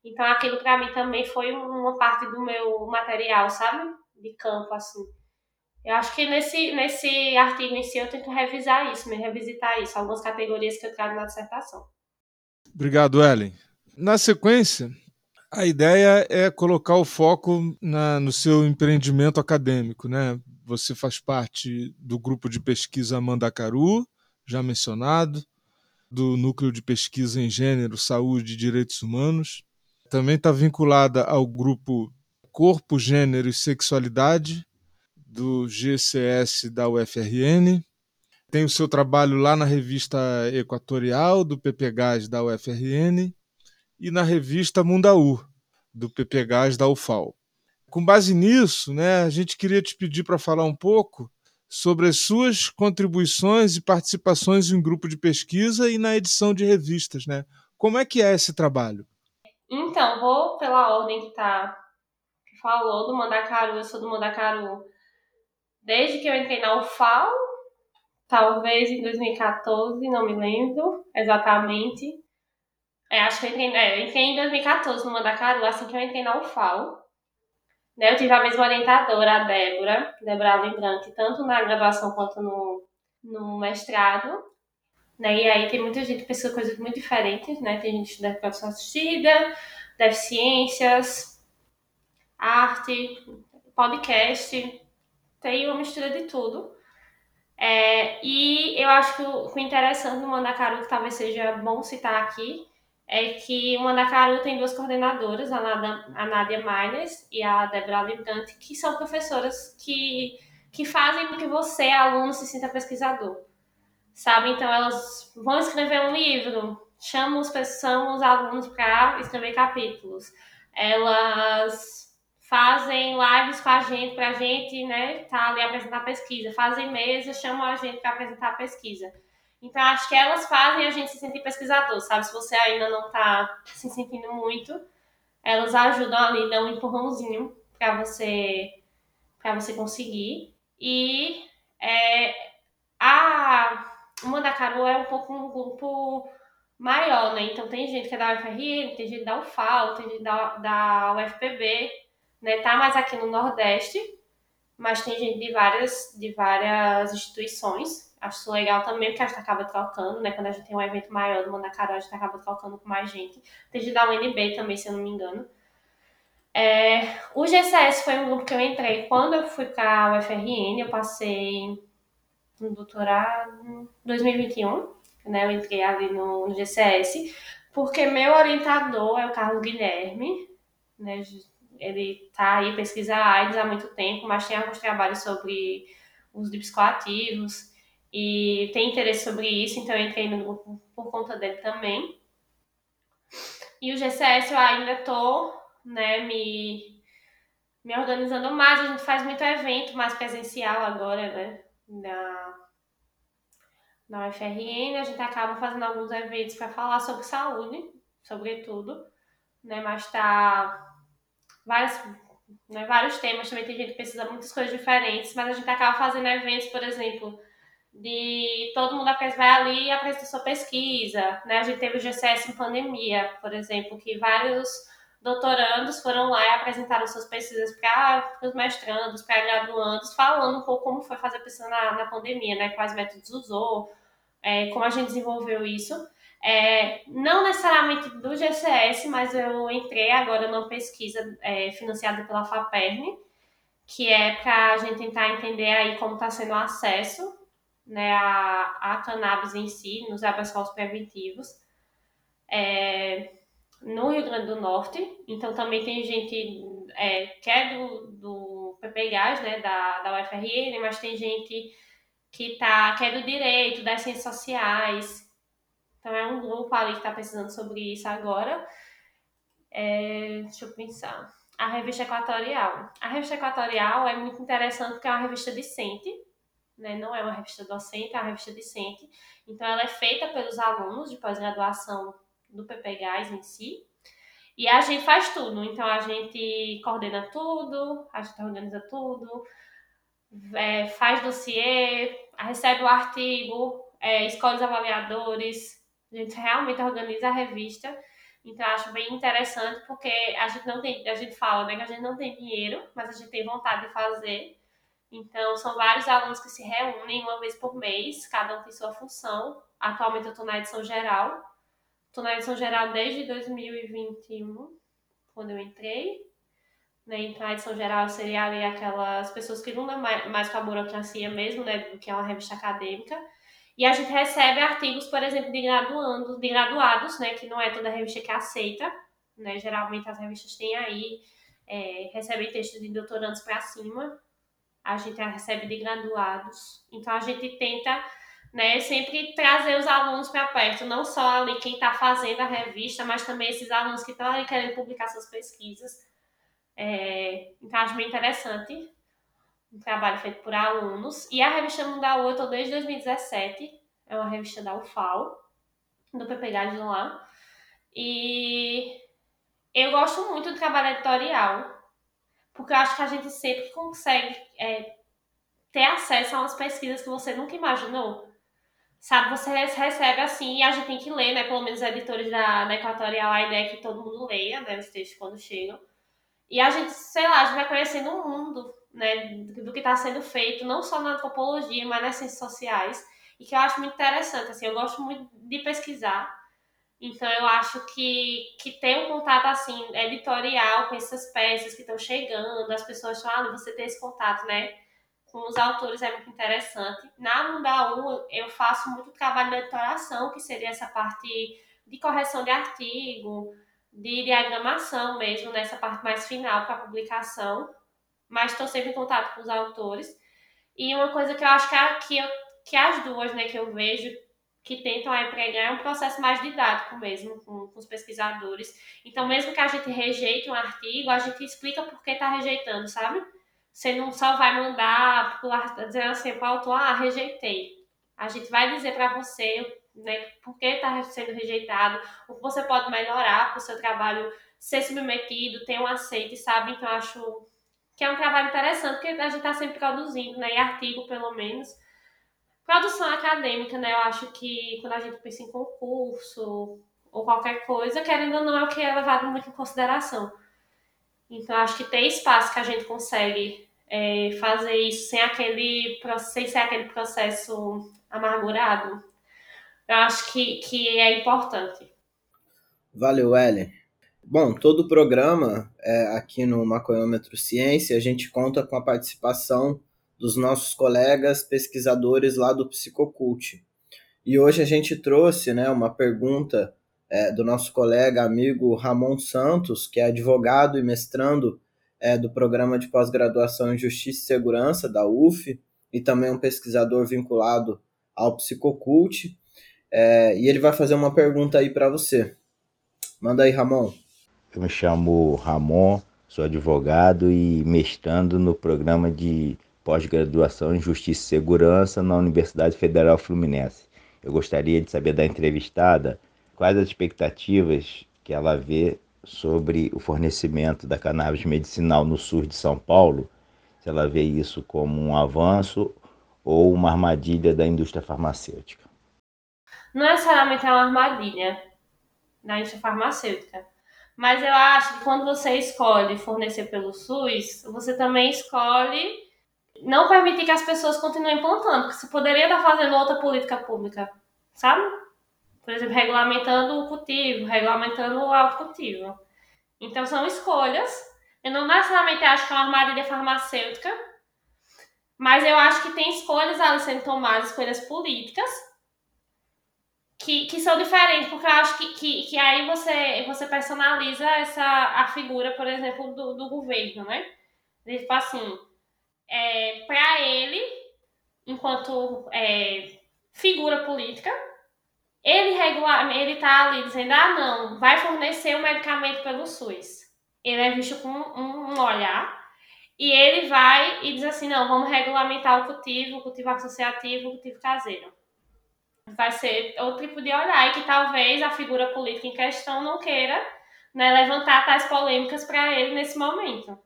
Então aquilo para mim também foi uma parte do meu material, sabe? De campo, assim. Eu acho que nesse, nesse artigo em si eu tento revisar isso, me revisitar isso, algumas categorias que eu trago na dissertação. Obrigado, Ellen. Na sequência, a ideia é colocar o foco na, no seu empreendimento acadêmico. Né? Você faz parte do grupo de pesquisa Mandacaru, já mencionado, do Núcleo de Pesquisa em Gênero, Saúde e Direitos Humanos. Também está vinculada ao grupo Corpo, Gênero e Sexualidade, do GCS da UFRN. Tem o seu trabalho lá na revista Equatorial, do PPGás da UFRN, e na revista Mundaú, do PPGás da UFAL. Com base nisso, né, a gente queria te pedir para falar um pouco sobre as suas contribuições e participações em grupo de pesquisa e na edição de revistas. Né? Como é que é esse trabalho? Então, vou pela ordem que tá que falou do Mandacaru, eu sou do Mandacaru desde que eu entrei na UFAL, talvez em 2014, não me lembro exatamente. É, acho que eu entrei, é, eu entrei em 2014 no Mandacaru, assim que eu entrei na UFAL. Né, eu tive a mesma orientadora, a Débora, Débora Lembrante, tanto na graduação quanto no, no mestrado. Né, e aí tem muita gente que pensa coisas muito diferentes, né? Tem gente que estuda assistida, deficiências, arte, podcast, tem uma mistura de tudo. É, e eu acho que o, o interessante do Mandacaru, que talvez seja bom citar aqui, é que o Mandacaru tem duas coordenadoras, a, Nada, a Nádia Maines e a Débora Libdante, que são professoras que, que fazem com que você, aluno, se sinta pesquisador. Sabe? Então, elas vão escrever um livro, chamam os, chamam os alunos para escrever capítulos. Elas fazem lives com a gente, para a gente, né, tá ali apresentar a pesquisa, fazem mesa, chamam a gente para apresentar a pesquisa. Então, acho que elas fazem a gente se sentir pesquisador, sabe? Se você ainda não está se sentindo muito, elas ajudam ali, dão um empurrãozinho para você, para você conseguir. E é, a uma da Carol é um pouco um grupo maior, né? Então tem gente que é da UFRN, tem gente da UFAL, tem gente da, da UFPB, né? Tá mais aqui no Nordeste, mas tem gente de várias, de várias instituições. Acho legal também, porque a gente acaba trocando, né? Quando a gente tem um evento maior do Mandacaru, a gente acaba trocando com mais gente. Tem gente da UNB também, se eu não me engano. É, o GCS foi um grupo que eu entrei quando eu fui para a UFRN, eu passei no doutorado em 2021, né? Eu entrei ali no, no GCS, porque meu orientador é o Carlos Guilherme, né? Ele está aí pesquisa AIDS há muito tempo, mas tem alguns trabalhos sobre uso de psicoativos e tem interesse sobre isso, então eu entrei no grupo por conta dele também. E o GCS eu ainda estou né, me, me organizando mais, a gente faz muito evento mais presencial agora, né, na, na UFRN, a gente acaba fazendo alguns eventos para falar sobre saúde, sobretudo, né, mas está vários, né, vários temas, também tem gente que precisa de muitas coisas diferentes, mas a gente acaba fazendo eventos, por exemplo, de todo mundo vai ali e apresenta sua pesquisa, né? A gente teve o GCS em pandemia, por exemplo, que vários doutorandos foram lá e apresentaram suas pesquisas para os mestrandos, para graduandos, falando um pouco como foi fazer pesquisa na, na pandemia, né? Quais métodos usou, é, como a gente desenvolveu isso. É, não necessariamente do GCS, mas eu entrei agora numa pesquisa é, financiada pela FAPERN, que é para a gente tentar entender aí como está sendo o acesso né, a, a cannabis em si, nos abrascos preventivos, é, no Rio Grande do Norte. Então também tem gente é, que é do, do PPGás, né, da, da UFRN, mas tem gente que, tá, que é do direito, das ciências sociais, então é um grupo ali que está pesquisando sobre isso agora. É, deixa eu pensar. A revista Equatorial. A revista Equatorial é muito interessante porque é uma revista discente, né? não é uma revista docente, é uma revista discente. Então ela é feita pelos alunos de pós-graduação do PPGás em si. E a gente faz tudo. Então a gente coordena tudo, a gente organiza tudo, é, faz dossiê, recebe o artigo, é, escolhe os avaliadores, a gente realmente organiza a revista. Então, acho bem interessante, porque a gente não tem, a gente fala né, que a gente não tem dinheiro, mas a gente tem vontade de fazer. Então, são vários alunos que se reúnem uma vez por mês, cada um tem sua função. Atualmente, eu estou na edição geral. Estou na edição geral desde 2021, quando eu entrei. Né? Então, a edição geral seria ali aquelas pessoas que lidam mais, mais com a burocracia mesmo, né, do que é uma revista acadêmica. E a gente recebe artigos, por exemplo, de graduandos, de graduados, né, que não é toda revista que aceita, né, geralmente as revistas têm aí, é, recebem textos de doutorandos para cima, a gente recebe de graduados, então a gente tenta, né, sempre trazer os alunos para perto, não só ali quem está fazendo a revista, mas também esses alunos que estão ali querendo publicar suas pesquisas, é, então acho bem interessante um trabalho feito por alunos. E a revista Mundaú eu estou desde 2017, é uma revista da UFAL, do PPG de lá. E eu gosto muito do trabalho editorial, porque eu acho que a gente sempre consegue é, ter acesso a umas pesquisas que você nunca imaginou. Sabe, você recebe assim, e a gente tem que ler, né? Pelo menos os editores da, da Equatorial, a ideia é que todo mundo leia, né? Os textos quando chegam. E a gente, sei lá, a gente vai conhecendo o mundo né, do que está sendo feito, não só na antropologia, mas nas ciências sociais, e que eu acho muito interessante. Assim, eu gosto muito de pesquisar, então eu acho que, que ter um contato assim editorial com essas peças que estão chegando, as pessoas falam, ah, você tem esse contato, né, com os autores é muito interessante. Na Mundaú, eu faço muito trabalho de editoração, que seria essa parte de correção de artigo, de diagramação mesmo, nessa parte mais final para publicação. Mas estou sempre em contato com os autores. E uma coisa que eu acho que, que, eu, que as duas, né, que eu vejo que tentam empregar é um processo mais didático mesmo com, com, os pesquisadores. Então, mesmo que a gente rejeite um artigo, a gente explica por que está rejeitando, sabe? Você não só vai mandar dizendo assim para o autor, ah, rejeitei. A gente vai dizer para você né, por que está sendo rejeitado, o que você pode melhorar para o seu trabalho ser submetido, ter um aceite, sabe? Então, acho que é um trabalho interessante, porque a gente está sempre produzindo, né? E artigo, pelo menos. Produção acadêmica, né? Eu acho que quando a gente pensa em concurso ou qualquer coisa, querendo ou não, é o que é levado muito em consideração. Então, acho que tem espaço que a gente consegue é, fazer isso sem, aquele, sem ser aquele processo amargurado. Eu acho que, que é importante. Valeu, Ellen. Bom, todo o programa é, aqui no Maconhômetro Ciência, a gente conta com a participação dos nossos colegas pesquisadores lá do Psicocult. E hoje a gente trouxe né, uma pergunta é, do nosso colega amigo Ramon Santos, que é advogado e mestrando é, do programa de pós-graduação em Justiça e Segurança da UF e também um pesquisador vinculado ao Psicocult. É, e ele vai fazer uma pergunta aí para você. Manda aí, Ramon. Eu me chamo Ramon, sou advogado e mestrando no programa de pós-graduação em Justiça e Segurança na Universidade Federal Fluminense. Eu gostaria de saber da entrevistada quais as expectativas que ela vê sobre o fornecimento da cannabis medicinal no sul de São Paulo, se ela vê isso como um avanço ou uma armadilha da indústria farmacêutica. Não necessariamente é uma armadilha da indústria farmacêutica, mas eu acho que quando você escolhe fornecer pelo SUS, você também escolhe não permitir que as pessoas continuem plantando, porque você poderia estar fazendo outra política pública, sabe? por exemplo, regulamentando o cultivo, regulamentando o autocultivo. Então, são escolhas. Eu não necessariamente acho que é uma armadilha farmacêutica, mas eu acho que tem escolhas ali sendo tomadas, escolhas políticas, que, que são diferentes, porque eu acho que, que, que aí você, você personaliza essa, a figura, por exemplo, do, do governo, né? Tipo assim, é, para ele, enquanto é, figura política, ele regular, ele tá ali dizendo, ah, não, vai fornecer um medicamento pelo SUS. Ele é visto com um, um olhar e ele vai e diz assim, não, vamos regulamentar o cultivo, o cultivo associativo, o cultivo caseiro. Vai ser outro tipo de olhar e que talvez a figura política em questão não queira né, levantar tais polêmicas para ele nesse momento.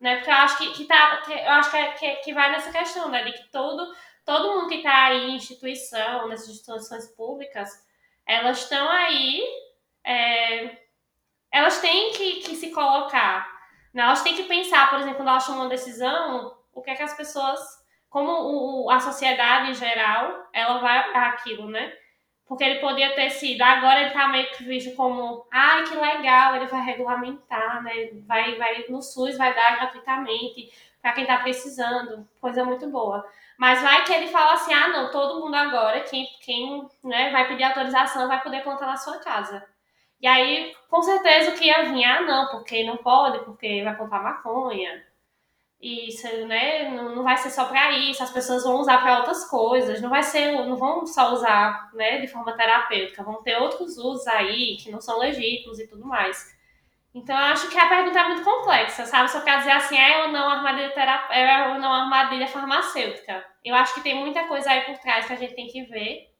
Né? Porque eu acho que, que, tá, que eu acho que, é, que, que vai nessa questão, né? De que todo todo mundo que está aí em instituição, nessas instituições públicas, elas estão aí, é, elas têm que, que se colocar, né? elas têm que pensar, por exemplo, quando elas tomam uma decisão, o que é que as pessoas, como o, a sociedade em geral, ela vai aquilo, né? Porque ele podia ter sido, agora ele está meio que visto como, ai, que legal, ele vai regulamentar, né? Vai, vai no SUS, vai dar gratuitamente para quem está precisando, coisa muito boa. Mas vai que ele fala assim: ah, não, todo mundo agora, quem, quem né, vai pedir autorização vai poder plantar na sua casa. E aí, com certeza, o que ia vir, ah, não, porque não pode, porque vai plantar maconha. Isso, né, não, não vai ser só para isso, as pessoas vão usar para outras coisas, não vai ser, não vão só usar, né, de forma terapêutica, vão ter outros usos aí que não são legítimos e tudo mais. Então, eu acho que a pergunta é muito complexa, sabe? Só quer dizer assim, é ou não armadilha, terap... é ou não armadilha farmacêutica. Eu acho que tem muita coisa aí por trás que a gente tem que ver.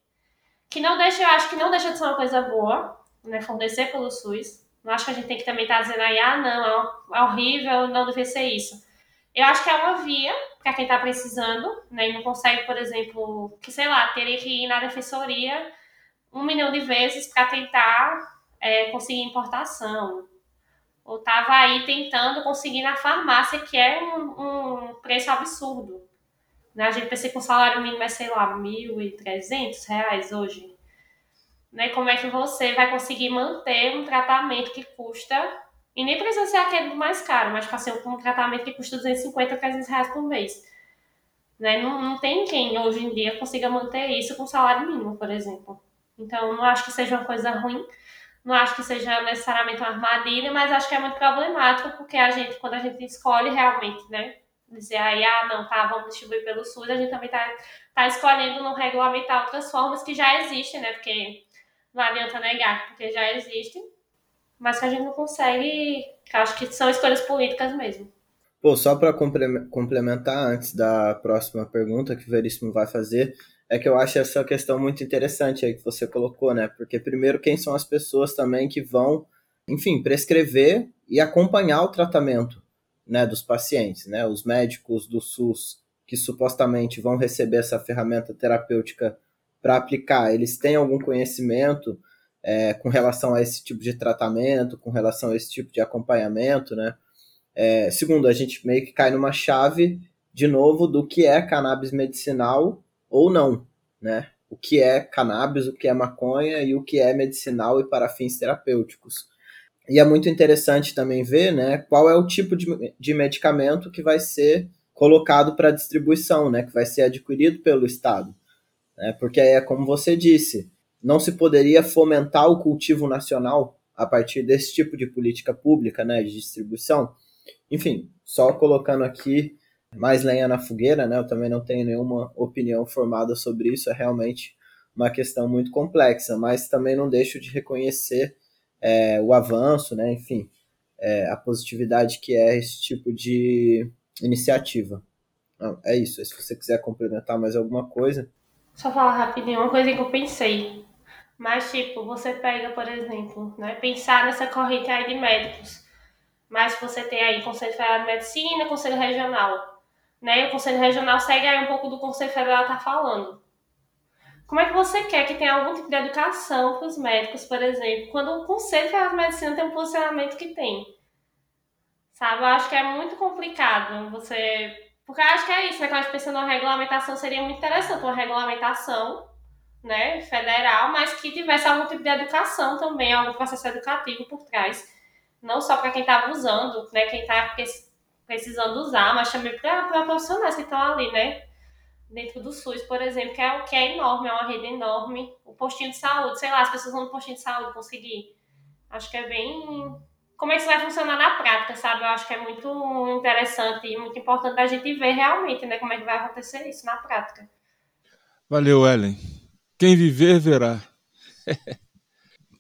Que não deixa, eu acho que não deixa de ser uma coisa boa, né? Fornecer pelo SUS. Não acho que a gente tem que também estar tá dizendo aí, ah, não, é horrível, não deve ser isso. Eu acho que é uma via para quem está precisando, né? E não consegue, por exemplo, que sei lá, teria que ir na defensoria um milhão de vezes para tentar é, conseguir importação ou estava aí tentando conseguir na farmácia, que é um, um preço absurdo. Né? A gente pensa que o salário mínimo é, sei lá, R$ 1.300 hoje. Né? Como é que você vai conseguir manter um tratamento que custa, e nem precisa ser aquele mais caro, mas para ser um tratamento que custa 250, 300 reais por mês. Né? Não, não tem quem hoje em dia consiga manter isso com salário mínimo, por exemplo. Então, não acho que seja uma coisa ruim, não acho que seja necessariamente uma armadilha, mas acho que é muito problemático, porque a gente, quando a gente escolhe realmente, né, dizer aí, ah, não, tá, vamos distribuir pelo SUS, a gente também tá, tá escolhendo não regulamentar outras formas que já existem, né, porque não adianta negar, porque já existem, mas que a gente não consegue, que acho que são escolhas políticas mesmo. Pô, só para complementar antes da próxima pergunta que o Veríssimo vai fazer, é que eu acho essa questão muito interessante aí que você colocou, né? Porque primeiro quem são as pessoas também que vão, enfim, prescrever e acompanhar o tratamento, né, dos pacientes, né? Os médicos do SUS que supostamente vão receber essa ferramenta terapêutica para aplicar, eles têm algum conhecimento é, com relação a esse tipo de tratamento, com relação a esse tipo de acompanhamento, né? É, segundo, a gente meio que cai numa chave, de novo, do que é cannabis medicinal ou não, né? O que é cannabis, o que é maconha e o que é medicinal e para fins terapêuticos. E é muito interessante também ver, né, qual é o tipo de, de medicamento que vai ser colocado para distribuição, né, que vai ser adquirido pelo Estado. Né? Porque é como você disse, não se poderia fomentar o cultivo nacional a partir desse tipo de política pública, né, de distribuição. Enfim, só colocando aqui mais lenha na fogueira, né? Eu também não tenho nenhuma opinião formada sobre isso, é realmente uma questão muito complexa, mas também não deixo de reconhecer é, o avanço, né? Enfim, é, a positividade que é esse tipo de iniciativa. é isso. Se você quiser complementar mais alguma coisa. Só falar rapidinho, uma coisa que eu pensei. Mas, tipo, você pega, por exemplo, né, pensar nessa corrente aí de médicos. Mas você tem aí Conselho Federal de Medicina, Conselho Regional. Né? O Conselho Regional segue aí um pouco do Conselho Federal está falando. Como é que você quer que tenha algum tipo de educação para os médicos, por exemplo, quando o Conselho Federal de Medicina tem um posicionamento que tem? Sabe? Eu acho que é muito complicado você. Porque eu acho que é isso, né? Quando a gente pensa regulamentação, seria muito interessante uma regulamentação né, federal, mas que tivesse algum tipo de educação também, algum processo educativo por trás. Não só para quem estava usando, né, quem está precisando usar, mas também para profissionais que estão ali, né? Dentro do SUS, por exemplo, que é, que é enorme, é uma rede enorme. O postinho de saúde, sei lá, as pessoas vão no postinho de saúde conseguir. Acho que é bem. Como é que isso vai funcionar na prática, sabe? Eu acho que é muito interessante e muito importante a gente ver realmente, né? Como é que vai acontecer isso na prática. Valeu, Ellen. Quem viver, verá.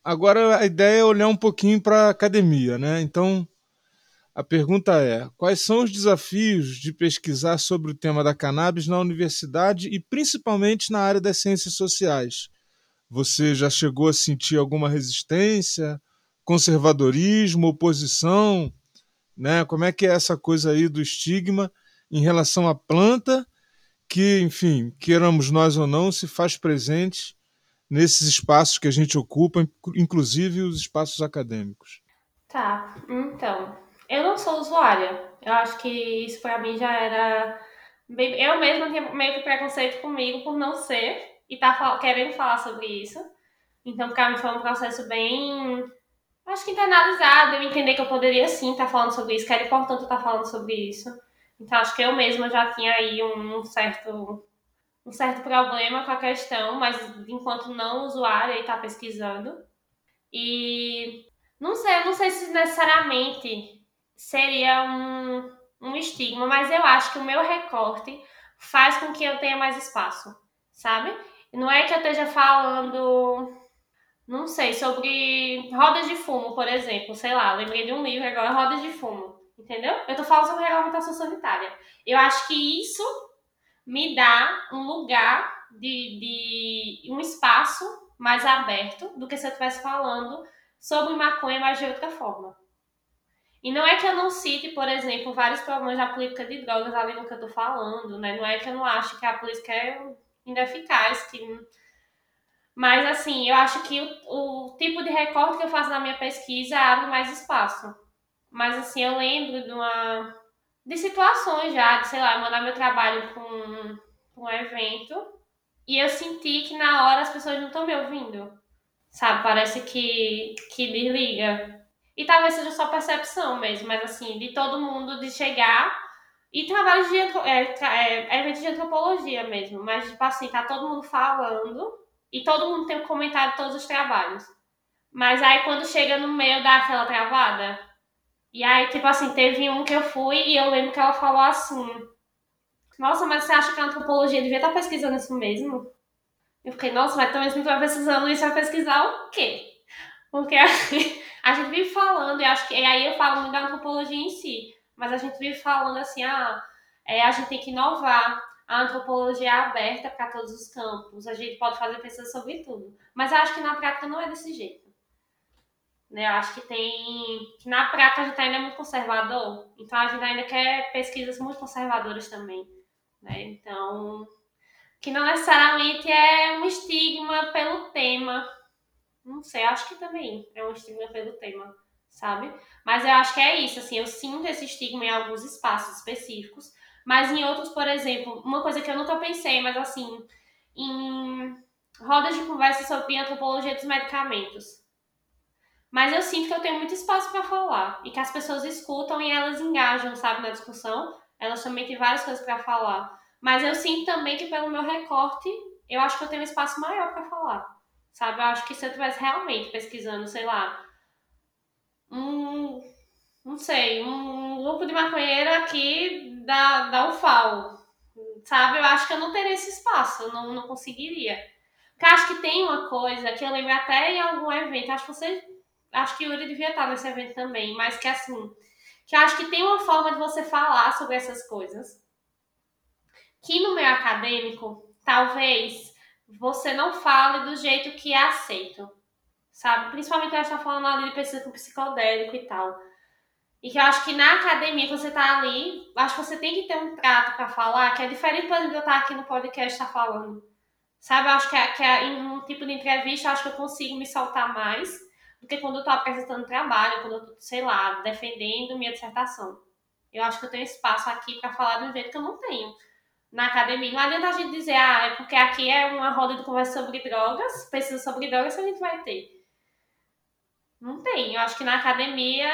Agora a ideia é olhar um pouquinho para a academia, né? Então, a pergunta é: quais são os desafios de pesquisar sobre o tema da cannabis na universidade e principalmente na área das ciências sociais? Você já chegou a sentir alguma resistência, conservadorismo, oposição? Né? Como é que é essa coisa aí do estigma em relação à planta, que, enfim, queiramos nós ou não, se faz presente nesses espaços que a gente ocupa, inclusive os espaços acadêmicos? Tá, então, eu não sou usuária. Eu acho que isso para mim já era. Eu mesma tinha meio que preconceito comigo por não ser e tá querendo falar sobre isso. Então, para mim foi um processo bem. Acho que internalizado, eu entender que eu poderia sim estar tá falando sobre isso, que era importante estar tá falando sobre isso. Então, acho que eu mesma já tinha aí um certo um certo problema com a questão, mas enquanto não usuária e tá pesquisando. E não sei, não sei se necessariamente seria um, um estigma, mas eu acho que o meu recorte faz com que eu tenha mais espaço, sabe? Não é que eu esteja falando, não sei, sobre rodas de fumo, por exemplo, sei lá, lembrei de um livro agora, rodas de fumo, entendeu? Eu tô falando sobre regulamentação sanitária. Eu acho que isso me dá um lugar de, de um espaço mais aberto do que se eu estivesse falando sobre maconha, mas de outra forma. E não é que eu não cite, por exemplo, vários problemas da política de drogas ali no que eu tô falando, né? Não é que eu não acho que a política é ineficaz, que... mas assim, eu acho que o, o tipo de recorte que eu faço na minha pesquisa abre mais espaço. Mas assim, eu lembro de uma de situações já, de sei lá, mandar meu trabalho para um, um evento e eu senti que na hora as pessoas não estão me ouvindo. Sabe? Parece que, que desliga. E talvez seja só percepção mesmo, mas assim, de todo mundo de chegar E trabalhos de é, é, de antropologia mesmo, mas tipo assim, tá todo mundo falando e todo mundo tem um comentário todos os trabalhos. Mas aí quando chega no meio dá aquela travada. E aí, tipo assim, teve um que eu fui e eu lembro que ela falou assim: Nossa, mas você acha que a antropologia devia estar pesquisando isso mesmo? Eu fiquei, nossa, mas também se não vai pesquisando isso, vai pesquisar o quê? Porque a, a gente vive falando, e acho que. E aí eu falo muito da antropologia em si, mas a gente vive falando assim, ah, é, a gente tem que inovar, a antropologia é aberta para todos os campos, a gente pode fazer pesquisa sobre tudo. Mas acho que na prática não é desse jeito. Né? Eu acho que tem. que na prática a gente ainda é muito conservador, então a gente ainda quer pesquisas muito conservadoras também. Né? Então, que não necessariamente é um estigma pelo tema. Não sei, acho que também é um estigma pelo tema, sabe? Mas eu acho que é isso, assim, eu sinto esse estigma em alguns espaços específicos, mas em outros, por exemplo, uma coisa que eu nunca pensei, mas assim, em rodas de conversa sobre antropologia dos medicamentos. Mas eu sinto que eu tenho muito espaço para falar e que as pessoas escutam e elas engajam, sabe, na discussão. Elas também têm várias coisas para falar. Mas eu sinto também que pelo meu recorte, eu acho que eu tenho um espaço maior para falar. Sabe? Eu acho que se eu estivesse realmente pesquisando, sei lá, um. Não sei, um grupo de maconheiro aqui da, da UFAL. Sabe? Eu acho que eu não teria esse espaço, eu não, não conseguiria. Porque acho que tem uma coisa que eu lembro até em algum evento, acho que você. Acho que Yuri devia estar nesse evento também, mas que assim. Que acho que tem uma forma de você falar sobre essas coisas que no meio acadêmico, talvez você não fale do jeito que é aceito, sabe? Principalmente quando a gente tá falando ali de pesquisa com psicodélico e tal. E que eu acho que na academia, quando você tá ali, acho que você tem que ter um trato para falar, que é diferente, de eu estar aqui no podcast tá falando. Sabe? Eu acho que, é, que é, em um tipo de entrevista, acho que eu consigo me soltar mais do que quando eu tô apresentando trabalho, quando eu tô, sei lá, defendendo minha dissertação. Eu acho que eu tenho espaço aqui para falar de um jeito que eu não tenho na academia. Não adianta a gente dizer, ah, é porque aqui é uma roda de conversa sobre drogas, precisa sobre drogas que a gente vai ter. Não tem. Eu acho que na academia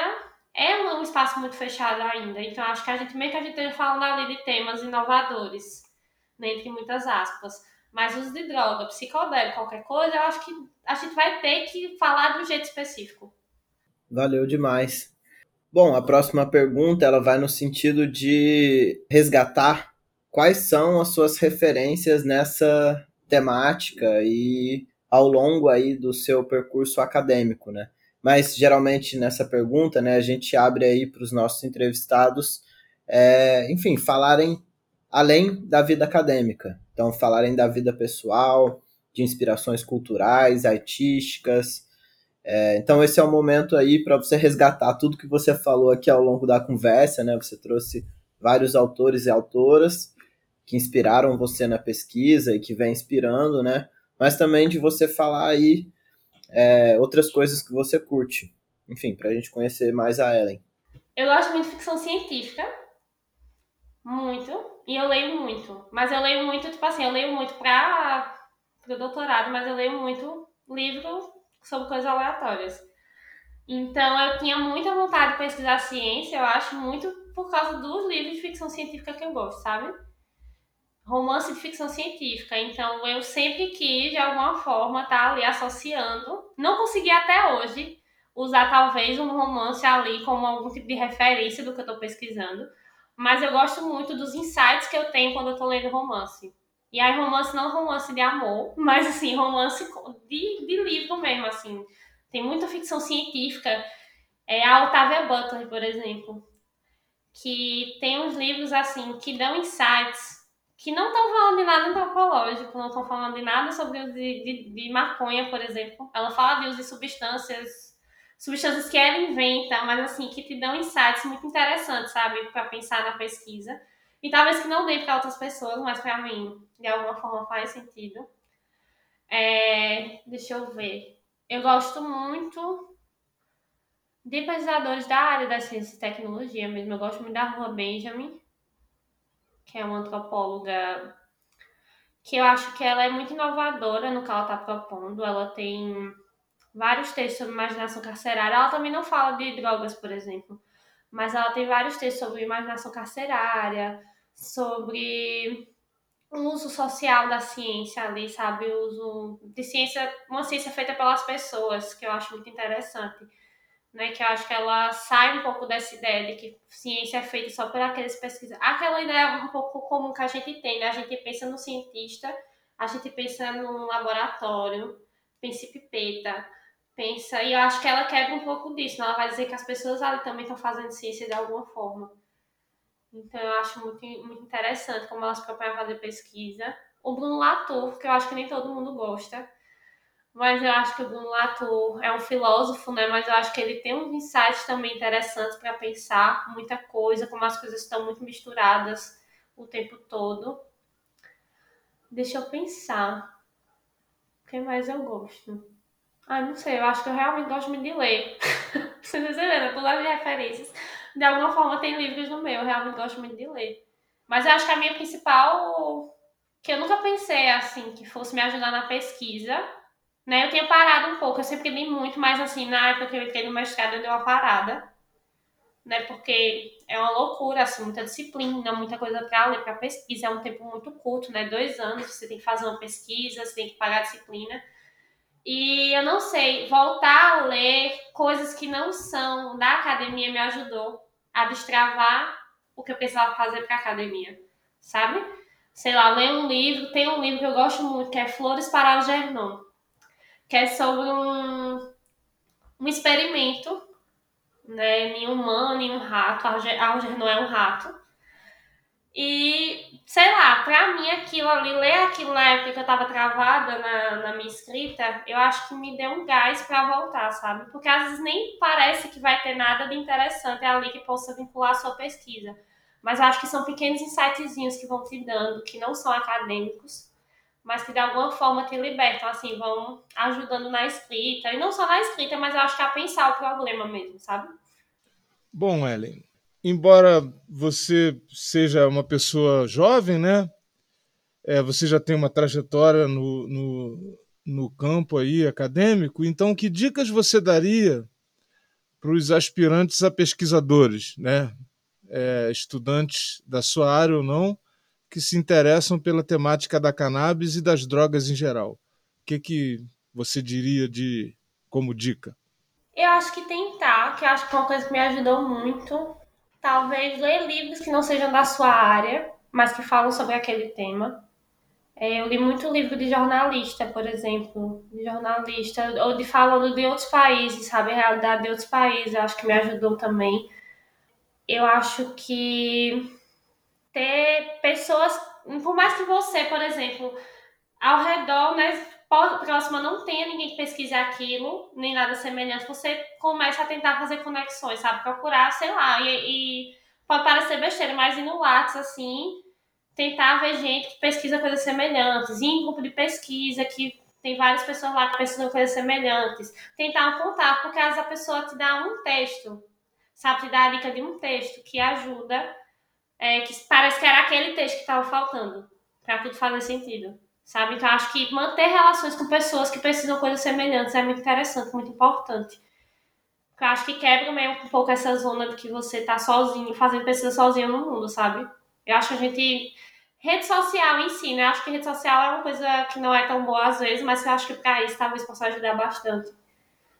é um espaço muito fechado ainda. Então, acho que a gente, meio que a gente esteja falando ali de temas inovadores, né, entre muitas aspas. Mas uso de droga, psicodélico, qualquer coisa, eu acho que a gente vai ter que falar de um jeito específico. Valeu demais. Bom, a próxima pergunta ela vai no sentido de resgatar quais são as suas referências nessa temática e ao longo aí do seu percurso acadêmico, né? Mas geralmente nessa pergunta, né, a gente abre aí para os nossos entrevistados, é, enfim, falarem além da vida acadêmica. Então, falarem da vida pessoal, de inspirações culturais, artísticas. É, então, esse é o momento aí para você resgatar tudo que você falou aqui ao longo da conversa, né? Você trouxe vários autores e autoras que inspiraram você na pesquisa e que vem inspirando, né? Mas também de você falar aí é, outras coisas que você curte. Enfim, para a gente conhecer mais a Ellen. Eu gosto muito de ficção científica. Muito. E eu leio muito. Mas eu leio muito, tipo assim, eu leio muito para o doutorado, mas eu leio muito livro sobre coisas aleatórias. Então eu tinha muita vontade de pesquisar ciência, eu acho, muito por causa dos livros de ficção científica que eu gosto, sabe? romance de ficção científica. Então eu sempre quis, de alguma forma, estar tá ali associando. Não consegui até hoje usar talvez um romance ali como algum tipo de referência do que eu estou pesquisando. Mas eu gosto muito dos insights que eu tenho quando eu estou lendo romance. E aí, romance não romance de amor, mas assim, romance de, de livro mesmo, assim. Tem muita ficção científica. É a Octavia Butler, por exemplo, que tem uns livros assim que dão insights que não estão falando de nada antropológico, não estão falando de nada sobre o de, de, de, maconha, por exemplo. Ela fala de uso de substâncias, substâncias que ela inventa, mas assim, que te dão insights muito interessantes, sabe, para pensar na pesquisa. E talvez que não dê para outras pessoas, mas para mim, de alguma forma, faz sentido. É, deixa eu ver. Eu gosto muito de pesquisadores da área da ciência e tecnologia mesmo. Eu gosto muito da Rua Benjamin que é uma antropóloga que eu acho que ela é muito inovadora no que ela está propondo. Ela tem vários textos sobre imaginação carcerária. Ela também não fala de drogas, por exemplo. mas ela tem vários textos sobre imaginação carcerária, sobre o uso social da ciência ali, sabe? O uso de ciência, uma ciência feita pelas pessoas, que eu acho muito interessante. Né, que eu acho que ela sai um pouco dessa ideia de que ciência é feita só por aqueles pesquisadores. Aquela ideia um pouco comum que a gente tem, né? A gente pensa no cientista, a gente pensa num laboratório, em pipeta, pensa. E eu acho que ela quebra um pouco disso, né? Ela vai dizer que as pessoas ali também estão fazendo ciência de alguma forma. Então eu acho muito, muito interessante como elas propõem fazer pesquisa. O Bruno Latour, que eu acho que nem todo mundo gosta, mas eu acho que o Bruno Latour é um filósofo, né? Mas eu acho que ele tem uns insights também interessantes para pensar muita coisa, como as coisas estão muito misturadas o tempo todo. Deixa eu pensar. Quem mais eu gosto? Ah, não sei, eu acho que eu realmente gosto muito de ler. Vocês perceberam? Todas as referências de alguma forma tem livros no meu, eu realmente gosto muito de ler. Mas eu acho que a minha principal, que eu nunca pensei assim, que fosse me ajudar na pesquisa, né? Eu tinha parado um pouco, eu sempre li muito, mas assim, na época que eu entrei no mestrado eu dei uma parada, né? Porque é uma loucura, assim, muita disciplina, muita coisa para ler, para pesquisa, é um tempo muito curto, né? Dois anos, você tem que fazer uma pesquisa, você tem que pagar a disciplina. E eu não sei, voltar a ler coisas que não são da academia me ajudou a destravar o que eu precisava fazer para academia, sabe? Sei lá, ler um livro, tem um livro que eu gosto muito, que é Flores para Algernon, que é sobre um, um experimento, né, em humano, em um rato, Algernon é um rato, e, sei lá, pra mim aquilo ali, ler aquilo na época que eu tava travada na, na minha escrita, eu acho que me deu um gás pra voltar, sabe? Porque às vezes nem parece que vai ter nada de interessante ali que possa vincular a sua pesquisa. Mas eu acho que são pequenos insightzinhos que vão te dando, que não são acadêmicos, mas que de alguma forma te libertam, assim, vão ajudando na escrita. E não só na escrita, mas eu acho que a pensar o problema mesmo, sabe? Bom, Ellen, embora você seja uma pessoa jovem, né? É, você já tem uma trajetória no, no, no campo aí acadêmico, então que dicas você daria para os aspirantes a pesquisadores, né? É, estudantes da sua área ou não, que se interessam pela temática da cannabis e das drogas em geral. O que, que você diria de como dica? Eu acho que tentar, que eu acho que é uma coisa que me ajudou muito, talvez ler livros que não sejam da sua área, mas que falam sobre aquele tema. É, eu li muito livro de jornalista, por exemplo, de jornalista, ou de falando de outros países, sabe, a realidade de outros países, eu acho que me ajudou também. Eu acho que ter pessoas, por mais que você, por exemplo, ao redor, né, próxima não tenha ninguém que pesquise aquilo, nem nada semelhante, você começa a tentar fazer conexões, sabe? Procurar, sei lá, e, e pode parecer besteira, mas ir no Lattes, assim, tentar ver gente que pesquisa coisas semelhantes, ir em grupo de pesquisa que tem várias pessoas lá que pesquisam coisas semelhantes, tentar um contato, porque às vezes a pessoa te dá um texto, sabe? Te dá a dica de um texto que ajuda, é, que parece que era aquele texto que estava faltando, para tudo fazer sentido sabe? Então, acho que manter relações com pessoas que precisam de coisas semelhantes é muito interessante, muito importante. Porque eu acho que quebra meio um pouco essa zona de que você tá sozinho, fazendo pesquisa sozinho no mundo, sabe? Eu acho que a gente. Rede social em si, né? Acho que rede social é uma coisa que não é tão boa às vezes, mas eu acho que para isso talvez possa ajudar bastante.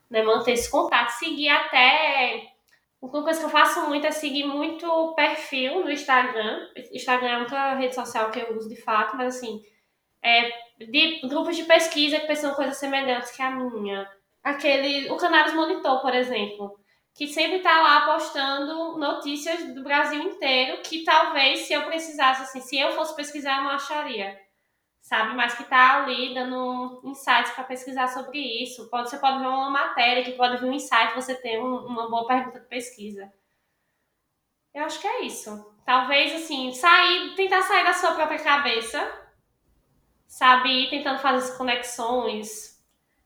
Né? Manter esse contato, seguir até. Uma coisa que eu faço muito é seguir muito perfil no Instagram. Instagram é a única rede social que eu uso de fato, mas assim, é, de grupos de pesquisa que pensam coisas semelhantes que a minha. Aquele, o Cannabis Monitor, por exemplo, que sempre está lá postando notícias do Brasil inteiro, que talvez se eu precisasse, assim, se eu fosse pesquisar, eu não acharia. Sabe? Mas que está ali dando insights para pesquisar sobre isso. Pode, você pode ver uma matéria, que pode vir um insight, você ter um, uma boa pergunta de pesquisa. Eu acho que é isso. Talvez, assim, sair, tentar sair da sua própria cabeça sabe, ir tentando fazer as conexões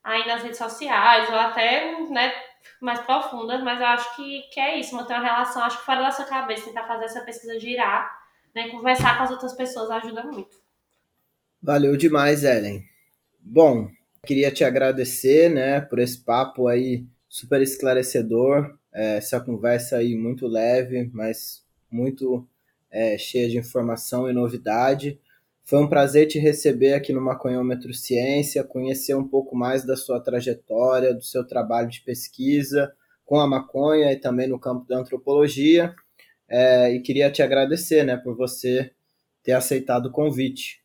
aí nas redes sociais, ou até, né, mais profundas, mas eu acho que, que é isso, manter uma relação, acho que fora da sua cabeça, tentar fazer essa pesquisa girar, né, conversar com as outras pessoas ajuda muito. Valeu demais, Ellen. Bom, queria te agradecer, né, por esse papo aí super esclarecedor. é, essa conversa aí muito leve, mas muito é, cheia de informação e novidade. Foi um prazer te receber aqui no Maconhômetro Ciência, conhecer um pouco mais da sua trajetória, do seu trabalho de pesquisa com a maconha e também no campo da antropologia. É, e queria te agradecer né, por você ter aceitado o convite.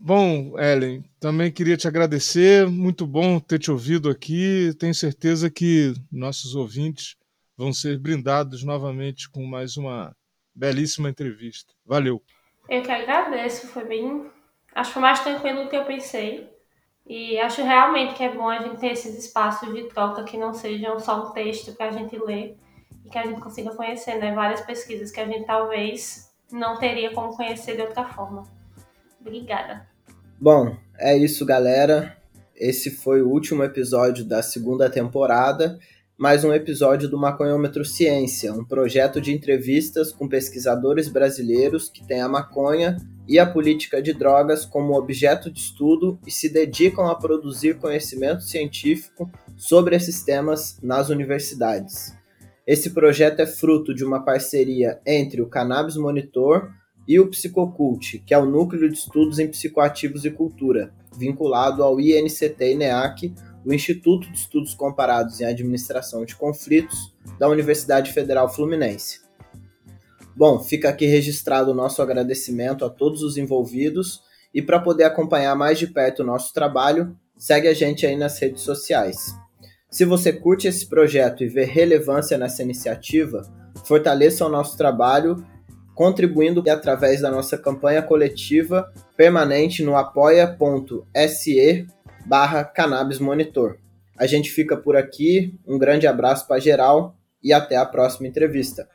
Bom, Ellen, também queria te agradecer. Muito bom ter te ouvido aqui. Tenho certeza que nossos ouvintes vão ser brindados novamente com mais uma belíssima entrevista. Valeu. Eu que agradeço, foi bem. Acho que foi mais tranquilo do que eu pensei. E acho realmente que é bom a gente ter esses espaços de troca que não sejam só um texto para a gente ler e que a gente consiga conhecer né, várias pesquisas que a gente talvez não teria como conhecer de outra forma. Obrigada. Bom, é isso, galera. Esse foi o último episódio da segunda temporada mais um episódio do Maconhômetro Ciência, um projeto de entrevistas com pesquisadores brasileiros que têm a maconha e a política de drogas como objeto de estudo e se dedicam a produzir conhecimento científico sobre esses temas nas universidades. Esse projeto é fruto de uma parceria entre o Cannabis Monitor e o Psicocult, que é o Núcleo de Estudos em Psicoativos e Cultura, vinculado ao INCT-INEAC, o Instituto de Estudos Comparados em Administração de Conflitos da Universidade Federal Fluminense. Bom, fica aqui registrado o nosso agradecimento a todos os envolvidos e para poder acompanhar mais de perto o nosso trabalho, segue a gente aí nas redes sociais. Se você curte esse projeto e vê relevância nessa iniciativa, fortaleça o nosso trabalho contribuindo através da nossa campanha coletiva permanente no apoia.se barra Cannabis Monitor. A gente fica por aqui, um grande abraço para geral e até a próxima entrevista.